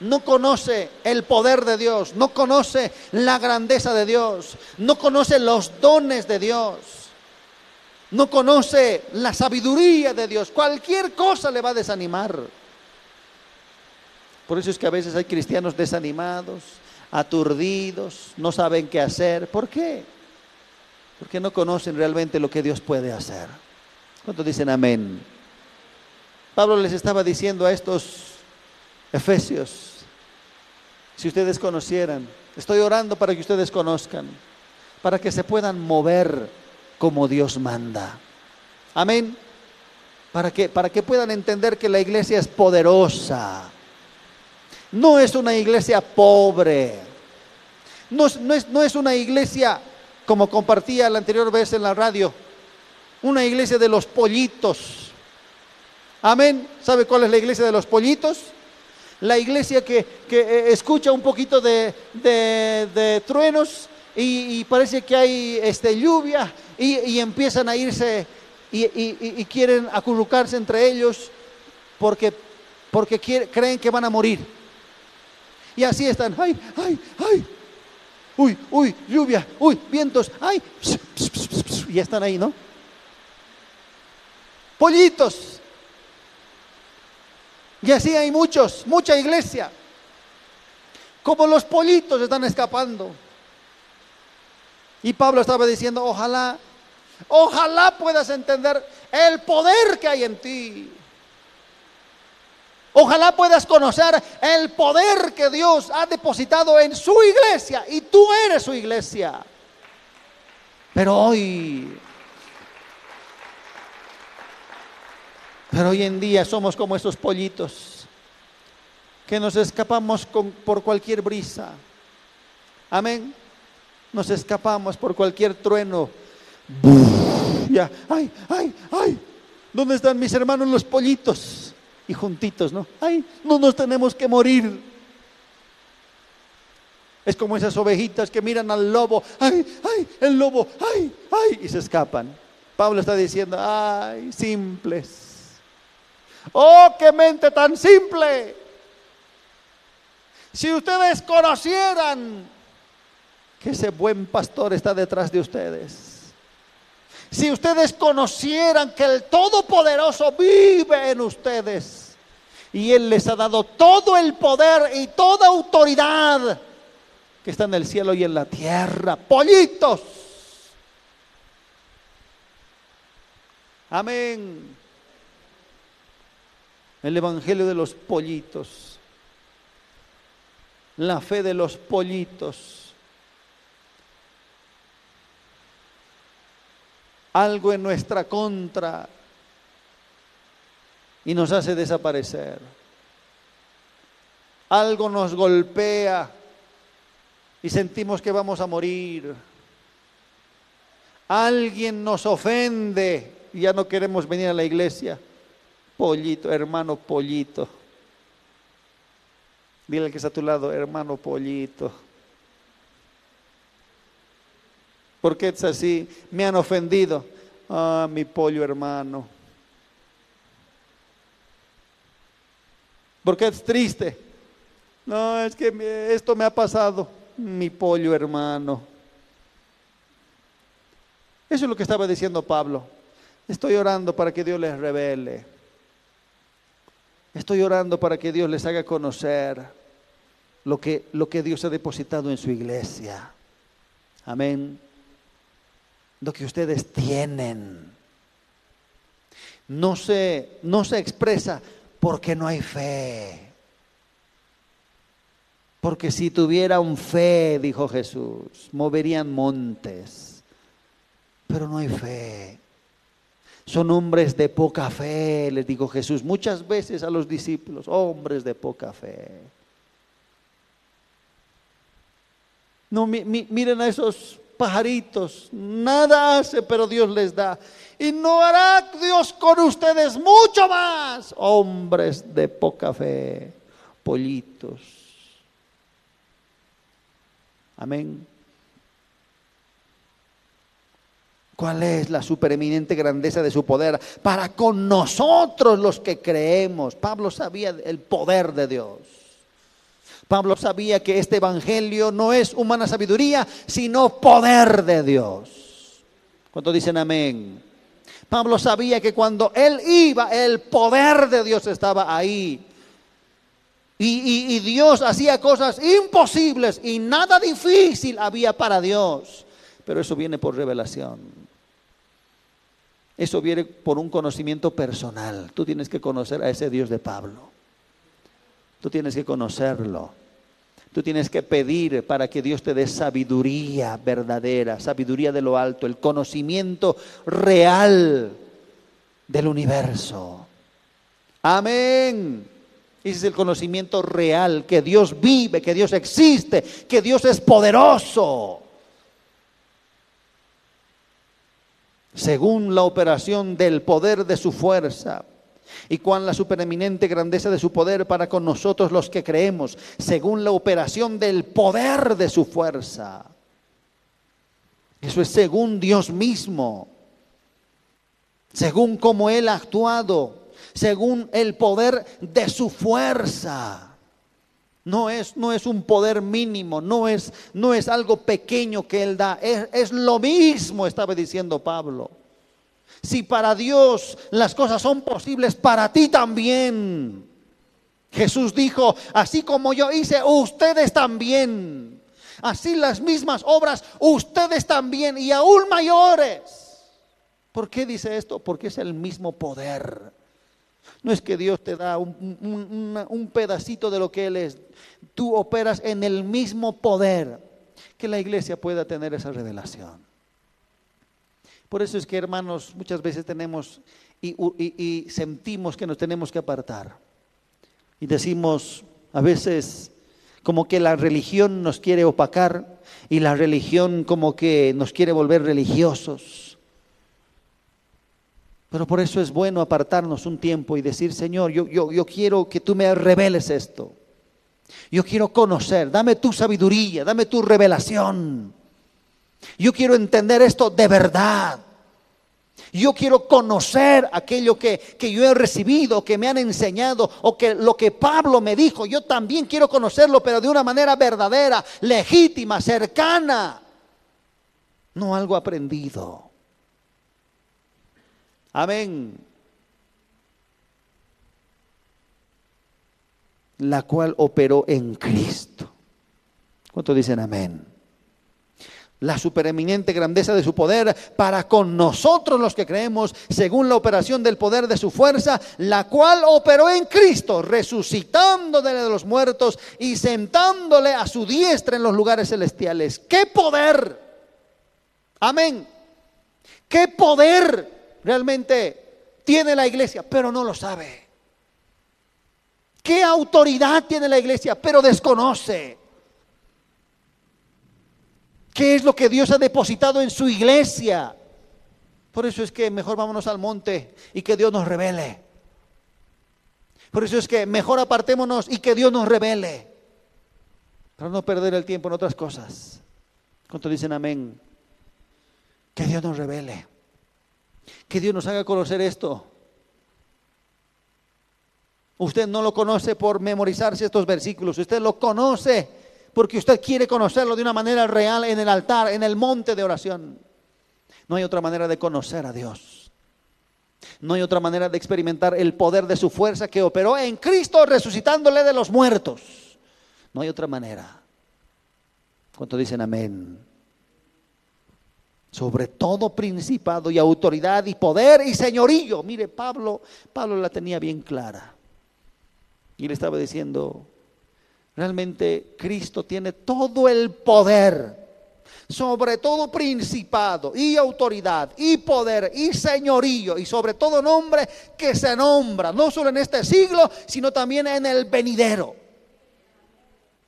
no conoce el poder de Dios, no conoce la grandeza de Dios, no conoce los dones de Dios, no conoce la sabiduría de Dios, cualquier cosa le va a desanimar. Por eso es que a veces hay cristianos desanimados, aturdidos, no saben qué hacer. ¿Por qué? Porque no conocen realmente lo que Dios puede hacer. ¿Cuántos dicen amén? Pablo les estaba diciendo a estos efesios, si ustedes conocieran, estoy orando para que ustedes conozcan, para que se puedan mover como Dios manda. Amén. Para que, para que puedan entender que la iglesia es poderosa. No es una iglesia pobre. No no es, no es una iglesia, como compartía la anterior vez en la radio, una iglesia de los pollitos. Amén. ¿Sabe cuál es la iglesia de los pollitos? La iglesia que, que eh, escucha un poquito de, de- truenos y, y parece que hay este, lluvia y, y empiezan a irse y, y- y- y quieren acurrucarse entre ellos porque, porque creen que van a morir. Y así están, ay, ay, ay, uy, uy, lluvia, uy, vientos, ay, y ya están ahí, ¿no? Pollitos. Y así hay muchos, mucha iglesia. Como los pollitos están escapando. Y Pablo estaba diciendo, ojalá, ojalá puedas entender el poder que hay en ti. Ojalá puedas conocer el poder que Dios ha depositado en su iglesia y tú eres su iglesia. Pero hoy, pero hoy en día somos como esos pollitos que nos escapamos por cualquier brisa. Amén. Nos escapamos por cualquier trueno. Ya, ay, ay, ay. ¿Dónde están mis hermanos los pollitos? Y juntitos, ¿no? Ay, no nos tenemos que morir. Es como esas ovejitas que miran al lobo. Ay, ay, el lobo, ay, ay, y se escapan. Pablo está diciendo, ay, simples. Oh, qué mente tan simple. Si ustedes conocieran que ese buen pastor está detrás de ustedes. Si ustedes conocieran que el Todopoderoso vive en ustedes y Él les ha dado todo el poder y toda autoridad que está en el cielo y en la tierra. Pollitos. Amén. El Evangelio de los pollitos. La fe de los pollitos. Algo en nuestra contra y nos hace desaparecer. Algo nos golpea y sentimos que vamos a morir. Alguien nos ofende y ya no queremos venir a la iglesia. Pollito, hermano pollito. Dile que está a tu lado, hermano pollito. ¿Por qué es así? Me han ofendido. Ah, mi pollo hermano. ¿Por qué es triste? No, es que esto me ha pasado. Mi pollo hermano. Eso es lo que estaba diciendo Pablo. Estoy orando para que Dios les revele. Estoy orando para que Dios les haga conocer lo que, lo que Dios ha depositado en su iglesia. Amén. Lo que ustedes tienen. No se, no se expresa porque no hay fe. Porque si tuvieran fe, dijo Jesús, moverían montes. Pero no hay fe. Son hombres de poca fe, les dijo Jesús muchas veces a los discípulos, hombres de poca fe. No, miren a esos pajaritos, nada hace, pero Dios les da. Y no hará Dios con ustedes mucho más, hombres de poca fe, pollitos. Amén. ¿Cuál es la supereminente grandeza de su poder para con nosotros los que creemos? Pablo sabía el poder de Dios. Pablo sabía que este evangelio no es humana sabiduría, sino poder de Dios. ¿Cuántos dicen amén? Pablo sabía que cuando él iba, el poder de Dios estaba ahí. Y, y, Dios hacía cosas imposibles y nada difícil había para Dios. Pero eso viene por revelación. Eso viene por un conocimiento personal. Tú tienes que conocer a ese Dios de Pablo. Tú tienes que conocerlo. Tú tienes que pedir para que Dios te dé sabiduría verdadera, sabiduría de lo alto, el conocimiento real del universo. Amén. Ese es el conocimiento real, que Dios vive, que Dios existe, que Dios es poderoso. Según la operación del poder de su fuerza y cuán la supereminente grandeza de su poder para con nosotros los que creemos, según la operación del poder de su fuerza. Eso es según Dios mismo, según cómo Él ha actuado según el poder de su fuerza. No es, no es un poder mínimo, no es, no es algo pequeño que Él da, es, es lo mismo, estaba diciendo Pablo. Si para Dios las cosas son posibles, para ti también. Jesús dijo, así como yo hice, ustedes también. Así las mismas obras, ustedes también y aún mayores. ¿Por qué dice esto? Porque es el mismo poder. No es que Dios te da un, pedacito de lo que Él es. Tú operas en el mismo poder que la iglesia pueda tener esa revelación. Por eso es que, hermanos, muchas veces tenemos y, y sentimos que nos tenemos que apartar. Y decimos a veces como que la religión nos quiere opacar y la religión como que nos quiere volver religiosos. Pero por eso es bueno apartarnos un tiempo y decir, Señor, yo, yo, yo quiero que tú me reveles esto. Yo quiero conocer, dame tu sabiduría, dame tu revelación. Yo quiero entender esto de verdad. Yo quiero conocer aquello que, que, yo he recibido, que me han enseñado, o que lo que Pablo me dijo, yo también quiero conocerlo, pero de una manera verdadera, legítima, cercana, no algo aprendido. Amén. La cual operó en Cristo. ¿Cuántos dicen amén? La supereminente grandeza de su poder para con nosotros los que creemos, según la operación del poder de su fuerza, la cual operó en Cristo, resucitándole de los muertos y sentándole a su diestra en los lugares celestiales. ¡Qué poder! Amén. ¡Qué poder! Realmente tiene la iglesia, pero no lo sabe. ¿Qué autoridad tiene la iglesia, pero desconoce? ¿Qué es lo que Dios ha depositado en su iglesia? Por eso es que mejor vámonos al monte y que Dios nos revele. Por eso es que mejor apartémonos y que Dios nos revele. Para no perder el tiempo en otras cosas. ¿Cuánto dicen amén? Que Dios nos revele. Que Dios nos haga conocer esto. Usted no lo conoce por memorizarse estos versículos, usted lo conoce porque usted quiere conocerlo de una manera real en el altar, en el monte de oración. No hay otra manera de conocer a Dios. No hay otra manera de experimentar el poder de su fuerza que operó en Cristo resucitándole de los muertos. No hay otra manera. ¿Cuánto dicen amén? Sobre todo principado y autoridad y poder y señorío. Mire, Pablo, Pablo la tenía bien clara. Y le estaba diciendo, realmente Cristo tiene todo el poder sobre todo principado y autoridad y poder y señorío y sobre todo nombre que se nombra, no solo en este siglo, sino también en el venidero.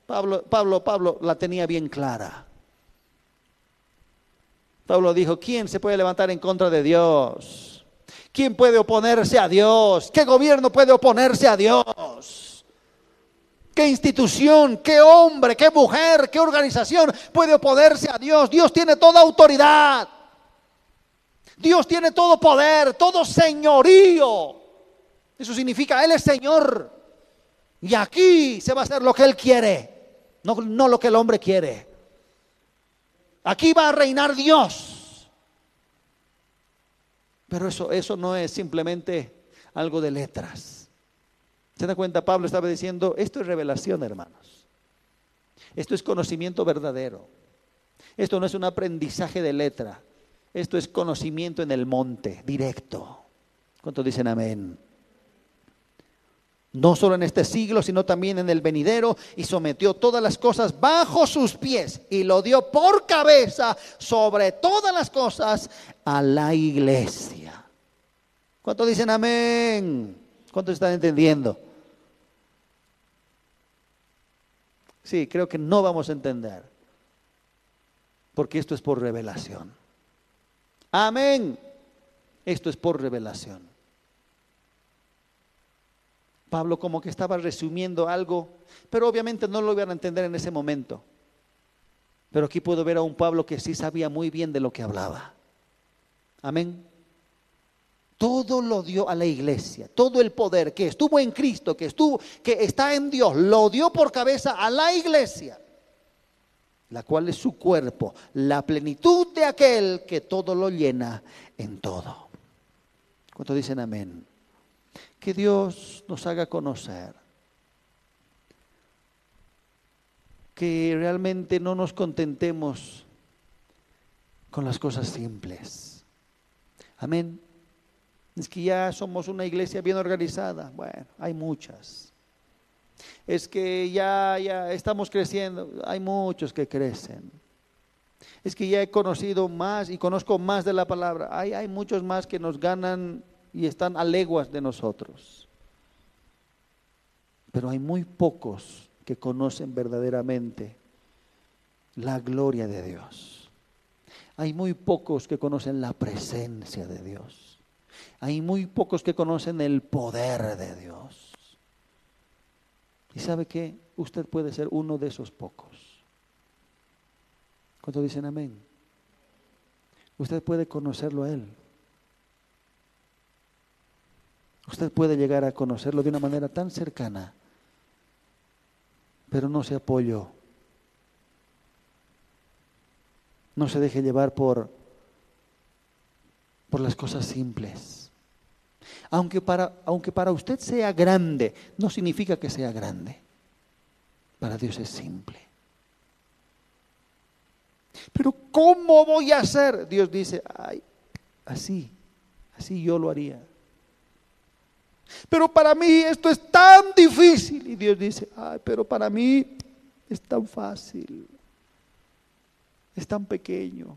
Pablo, Pablo, Pablo la tenía bien clara. Pablo dijo, ¿quién se puede levantar en contra de Dios? ¿Quién puede oponerse a Dios? ¿Qué gobierno puede oponerse a Dios? ¿Qué institución, qué hombre, qué mujer, qué organización puede oponerse a Dios? Dios tiene toda autoridad. Dios tiene todo poder, todo señorío. Eso significa, Él es Señor. Y aquí se va a hacer lo que Él quiere, no, no lo que el hombre quiere. Aquí va a reinar Dios. Pero eso, eso no es simplemente algo de letras. ¿Se da cuenta? Pablo estaba diciendo, esto es revelación, hermanos. Esto es conocimiento verdadero. Esto no es un aprendizaje de letra. Esto es conocimiento en el monte, directo. ¿Cuántos dicen amén? No solo en este siglo, sino también en el venidero, y sometió todas las cosas bajo sus pies y lo dio por cabeza sobre todas las cosas a la iglesia. ¿Cuántos dicen amén? ¿Cuántos están entendiendo? Sí, creo que no vamos a entender. Porque esto es por revelación. Amén. Esto es por revelación. Pablo como que estaba resumiendo algo, pero obviamente no lo iban a entender en ese momento. Pero aquí puedo ver a un Pablo que sí sabía muy bien de lo que hablaba. Amén. Todo lo dio a la iglesia, todo el poder que estuvo en Cristo, que estuvo, que está en Dios, lo dio por cabeza a la iglesia, la cual es su cuerpo, la plenitud de aquel que todo lo llena en todo. ¿Cuánto dicen amén? Que Dios nos haga conocer que realmente no nos contentemos con las cosas simples. Amén. Es que ya somos una iglesia bien organizada. Bueno, hay muchas. Es que ya, ya estamos creciendo. Hay muchos que crecen. Es que ya he conocido más y conozco más de la palabra. Hay, hay muchos más que nos ganan y están a leguas de nosotros. Pero hay muy pocos que conocen verdaderamente la gloria de Dios. Hay muy pocos que conocen la presencia de Dios. Hay muy pocos que conocen el poder de Dios. ¿Y sabe qué? Usted puede ser uno de esos pocos. ¿Cuánto dicen amén? Usted puede conocerlo a Él. Usted puede llegar a conocerlo de una manera tan cercana, pero no se apoyó. No se deje llevar por por las cosas simples. Aunque para, aunque para usted sea grande, no significa que sea grande. Para Dios es simple. Pero ¿cómo voy a hacer? Dios dice, ay, así, así yo lo haría. Pero para mí esto es tan difícil. Y Dios dice, ay, pero para mí es tan fácil. Es tan pequeño.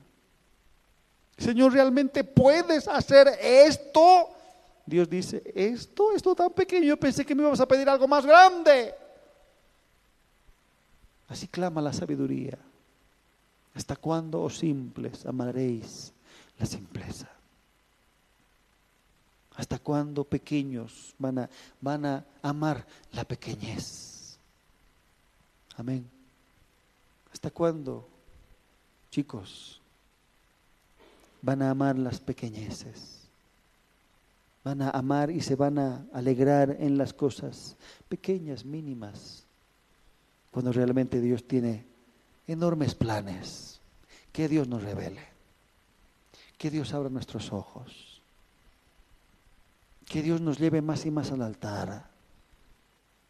Señor, ¿realmente puedes hacer esto? Dios dice, esto, esto tan pequeño, yo pensé que me ibas a pedir algo más grande. Así clama la sabiduría. ¿Hasta cuándo, oh simples, amaréis la simpleza? ¿Hasta cuándo pequeños van a, van a amar la pequeñez? Amén. ¿Hasta cuándo, chicos, van a amar las pequeñeces. van a amar y se van a alegrar en las cosas pequeñas, mínimas, cuando realmente Dios tiene enormes planes. Que Dios nos revele, que Dios abra nuestros ojos, que Dios nos lleve más y más al altar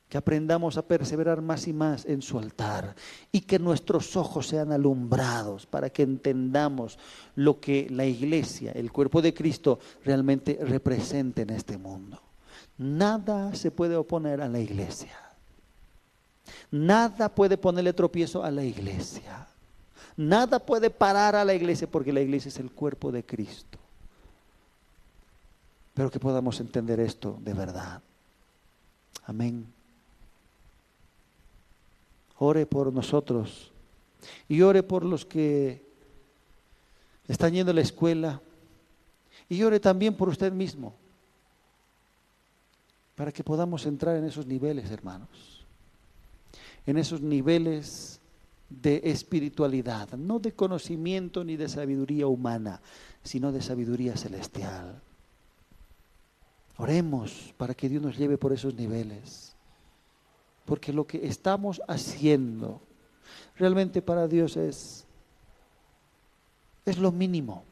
que aprendamos a perseverar más y más en su altar y que nuestros ojos sean alumbrados para que entendamos lo que la iglesia, el cuerpo de Cristo, realmente representa en este mundo. Nada se puede oponer a la iglesia. Nada puede ponerle tropiezo a la iglesia. Nada puede parar a la iglesia porque la iglesia es el cuerpo de Cristo. Pero que podamos entender esto de verdad. Amén ore por nosotros y ore por los que están yendo a la escuela y ore también por usted mismo para que podamos entrar en esos niveles, hermanos, en esos niveles de espiritualidad, no de conocimiento ni de sabiduría humana, sino de sabiduría celestial. Oremos para que Dios nos lleve por esos niveles porque lo que estamos haciendo realmente para Dios es, es lo mínimo.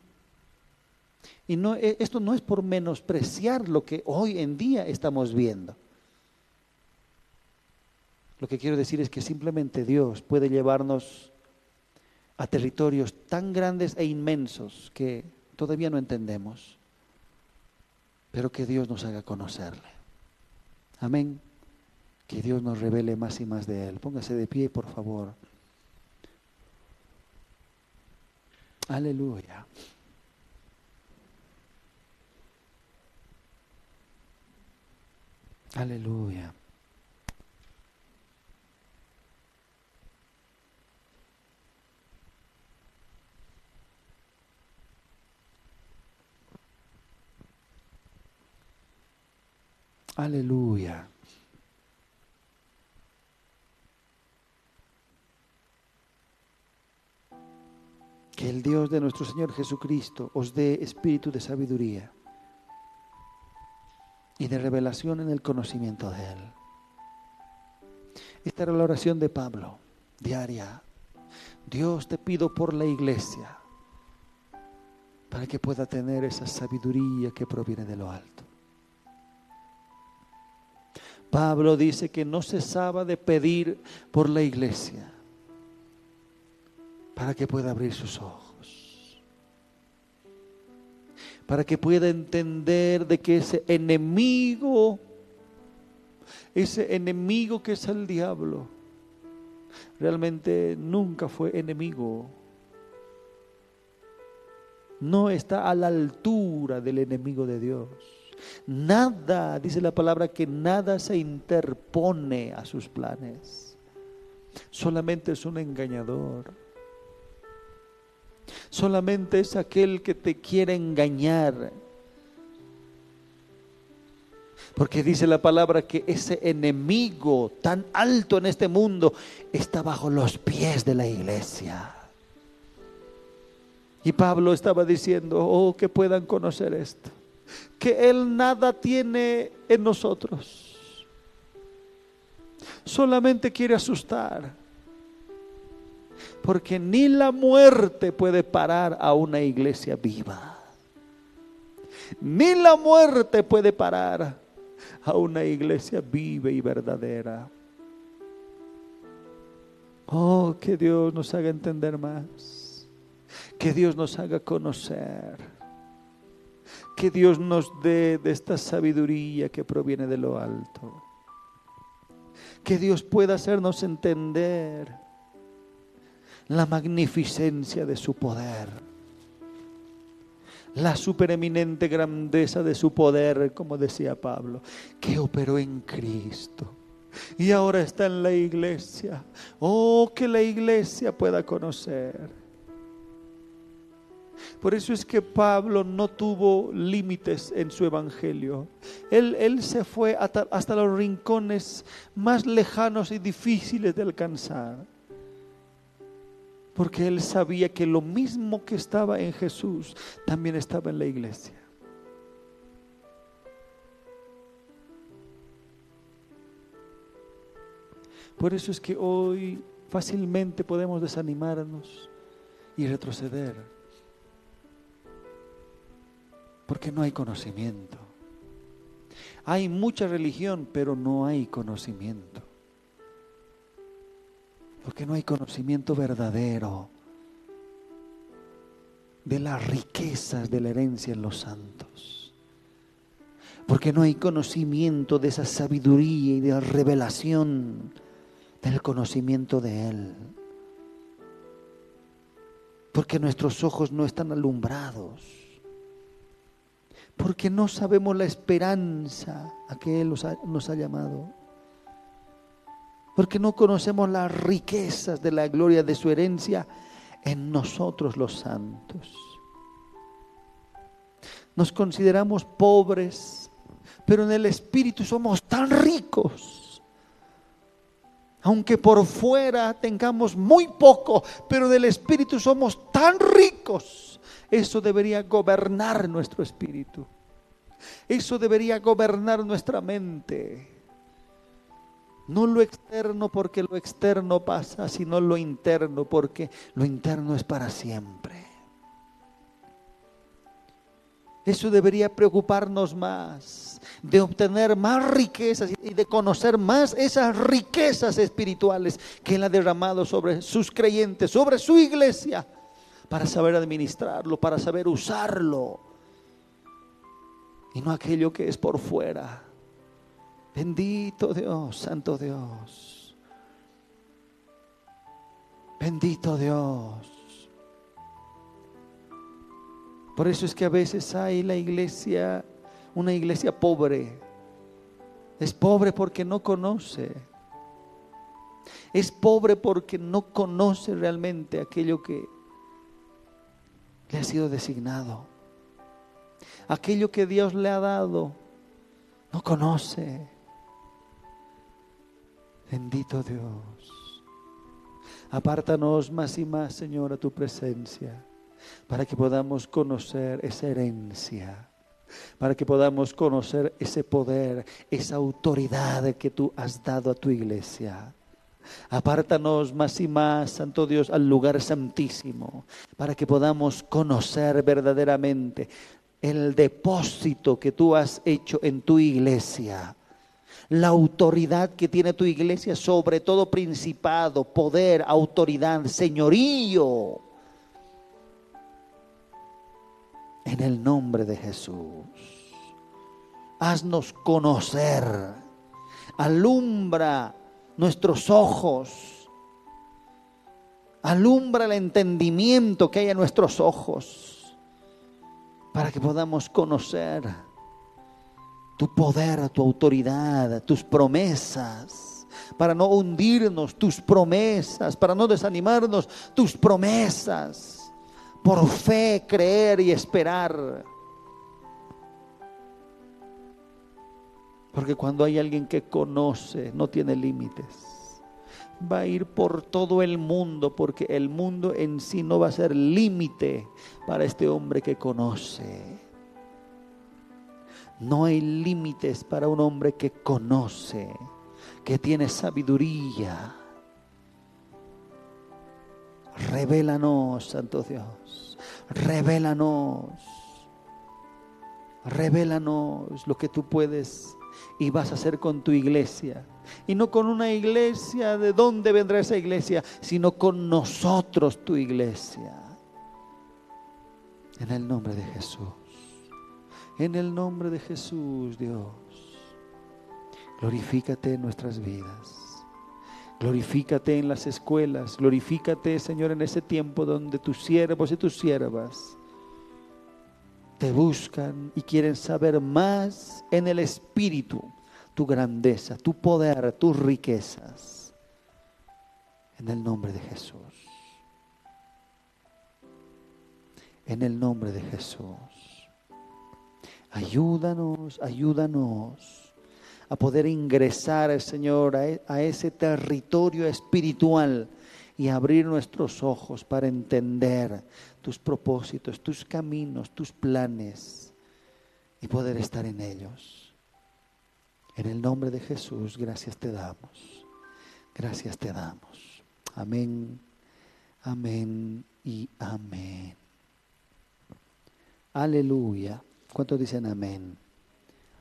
Y no, e, esto no es por menospreciar lo que hoy en día estamos viendo. Lo que quiero decir es que simplemente Dios puede llevarnos a territorios tan grandes e inmensos que todavía no entendemos, pero que Dios nos haga conocerle. Amén. Que Dios nos revele más y más de Él. Póngase de pie, por favor. Aleluya. Aleluya. Aleluya. Que el Dios de nuestro Señor Jesucristo os dé espíritu de sabiduría y de revelación en el conocimiento de Él. Esta era la oración de Pablo, diaria. Dios te pido por la iglesia, para que pueda tener esa sabiduría que proviene de lo alto. Pablo dice que no cesaba de pedir por la iglesia para que pueda abrir sus ojos, para que pueda entender de que ese enemigo, ese enemigo que es el diablo, realmente nunca fue enemigo. No está a la altura del enemigo de Dios. Nada, dice la palabra, que nada se interpone a sus planes. Solamente es un engañador solamente es aquel que te quiere engañar. Porque dice la palabra que ese enemigo tan alto en este mundo está bajo los pies de la iglesia. Y Pablo estaba diciendo, oh, que puedan conocer esto, que Él nada tiene en nosotros, solamente quiere asustar porque ni la muerte puede parar a una iglesia viva. Ni la muerte puede parar a una iglesia viva y verdadera. Oh, que Dios nos haga entender más. Que Dios nos haga conocer. Que Dios nos dé de esta sabiduría que proviene de lo alto. Que Dios pueda hacernos entender la magnificencia de su poder, la supereminente grandeza de su poder, como decía Pablo, que operó en Cristo. Y ahora está en la iglesia. Oh, que la iglesia pueda conocer. Por eso es que Pablo no tuvo límites en su evangelio. Él, él se fue hasta, hasta, los rincones más lejanos y difíciles de alcanzar. Porque él sabía que lo mismo que estaba en Jesús también estaba en la iglesia. Por eso es que hoy fácilmente podemos desanimarnos y retroceder porque no hay conocimiento. Hay mucha religión, pero no hay conocimiento. Porque no hay conocimiento verdadero de las riquezas de la herencia en los santos. Porque no hay conocimiento de esa sabiduría y de la revelación del conocimiento de Él. Porque nuestros ojos no están alumbrados. Porque no sabemos la esperanza a que Él nos ha, nos ha llamado. Porque no conocemos las riquezas de la gloria de su herencia en nosotros los santos. Nos consideramos pobres, pero en el Espíritu somos tan ricos aunque por fuera tengamos muy poco, pero del Espíritu somos tan ricos. Eso debería gobernar nuestro espíritu. Eso debería gobernar nuestra mente. No lo externo porque lo externo pasa, sino lo interno porque lo interno es para siempre. Eso debería preocuparnos más, de obtener más riquezas y de conocer más esas riquezas espirituales que Él ha derramado sobre sus creyentes, sobre su iglesia, para saber administrarlo, para saber usarlo. Y no aquello que es por fuera. Bendito Dios, Santo Dios. Bendito Dios. Por eso es que a veces hay la iglesia, una iglesia pobre. Es pobre porque no conoce. Es pobre porque no conoce realmente aquello que le ha sido designado. Aquello que Dios le ha dado, no conoce. Bendito Dios. Apártanos más y más, Señor, a tu presencia para que podamos conocer esa herencia, para que podamos conocer ese poder, esa autoridad que tú has dado a tu iglesia. Apártanos más y más, Santo Dios, al lugar santísimo, para que podamos conocer verdaderamente el depósito que tú has hecho en tu iglesia, la autoridad que tiene tu iglesia sobre todo principado, poder, autoridad, señorío en el nombre de Jesús. Haznos conocer, alumbra nuestros ojos, alumbra el entendimiento que hay en nuestros ojos, para que podamos conocer tu poder, tu autoridad, tus promesas, para no hundirnos, tus promesas, para no desanimarnos, tus promesas por fe creer y esperar. Porque cuando hay alguien que conoce, no tiene límites. Va a ir por todo el mundo, porque el mundo en sí no va a ser límite para este hombre que conoce. No hay límites para un hombre que conoce, que tiene sabiduría Revélanos, Santo Dios. Revélanos. Revélanos lo que tú puedes y vas a hacer con tu iglesia. Y no con una iglesia, ¿de dónde vendrá esa iglesia? Sino con nosotros tu iglesia. En el nombre de Jesús. En el nombre de Jesús, Dios. Glorifícate en nuestras vidas. Glorifícate en las escuelas, glorifícate, Señor, en ese tiempo donde tus siervos y tus siervas te buscan y quieren saber más en el Espíritu, tu grandeza, tu poder, tus riquezas. En el nombre de Jesús. En el nombre de Jesús. Ayúdanos, ayúdanos a poder ingresar, Señor, e, a, ese territorio espiritual y abrir nuestros ojos para entender tus propósitos, tus caminos, tus planes y poder estar en ellos. En el nombre de Jesús, gracias te damos. Gracias te damos. Amén, amén y amén. Aleluya. ¿Cuántos dicen amén?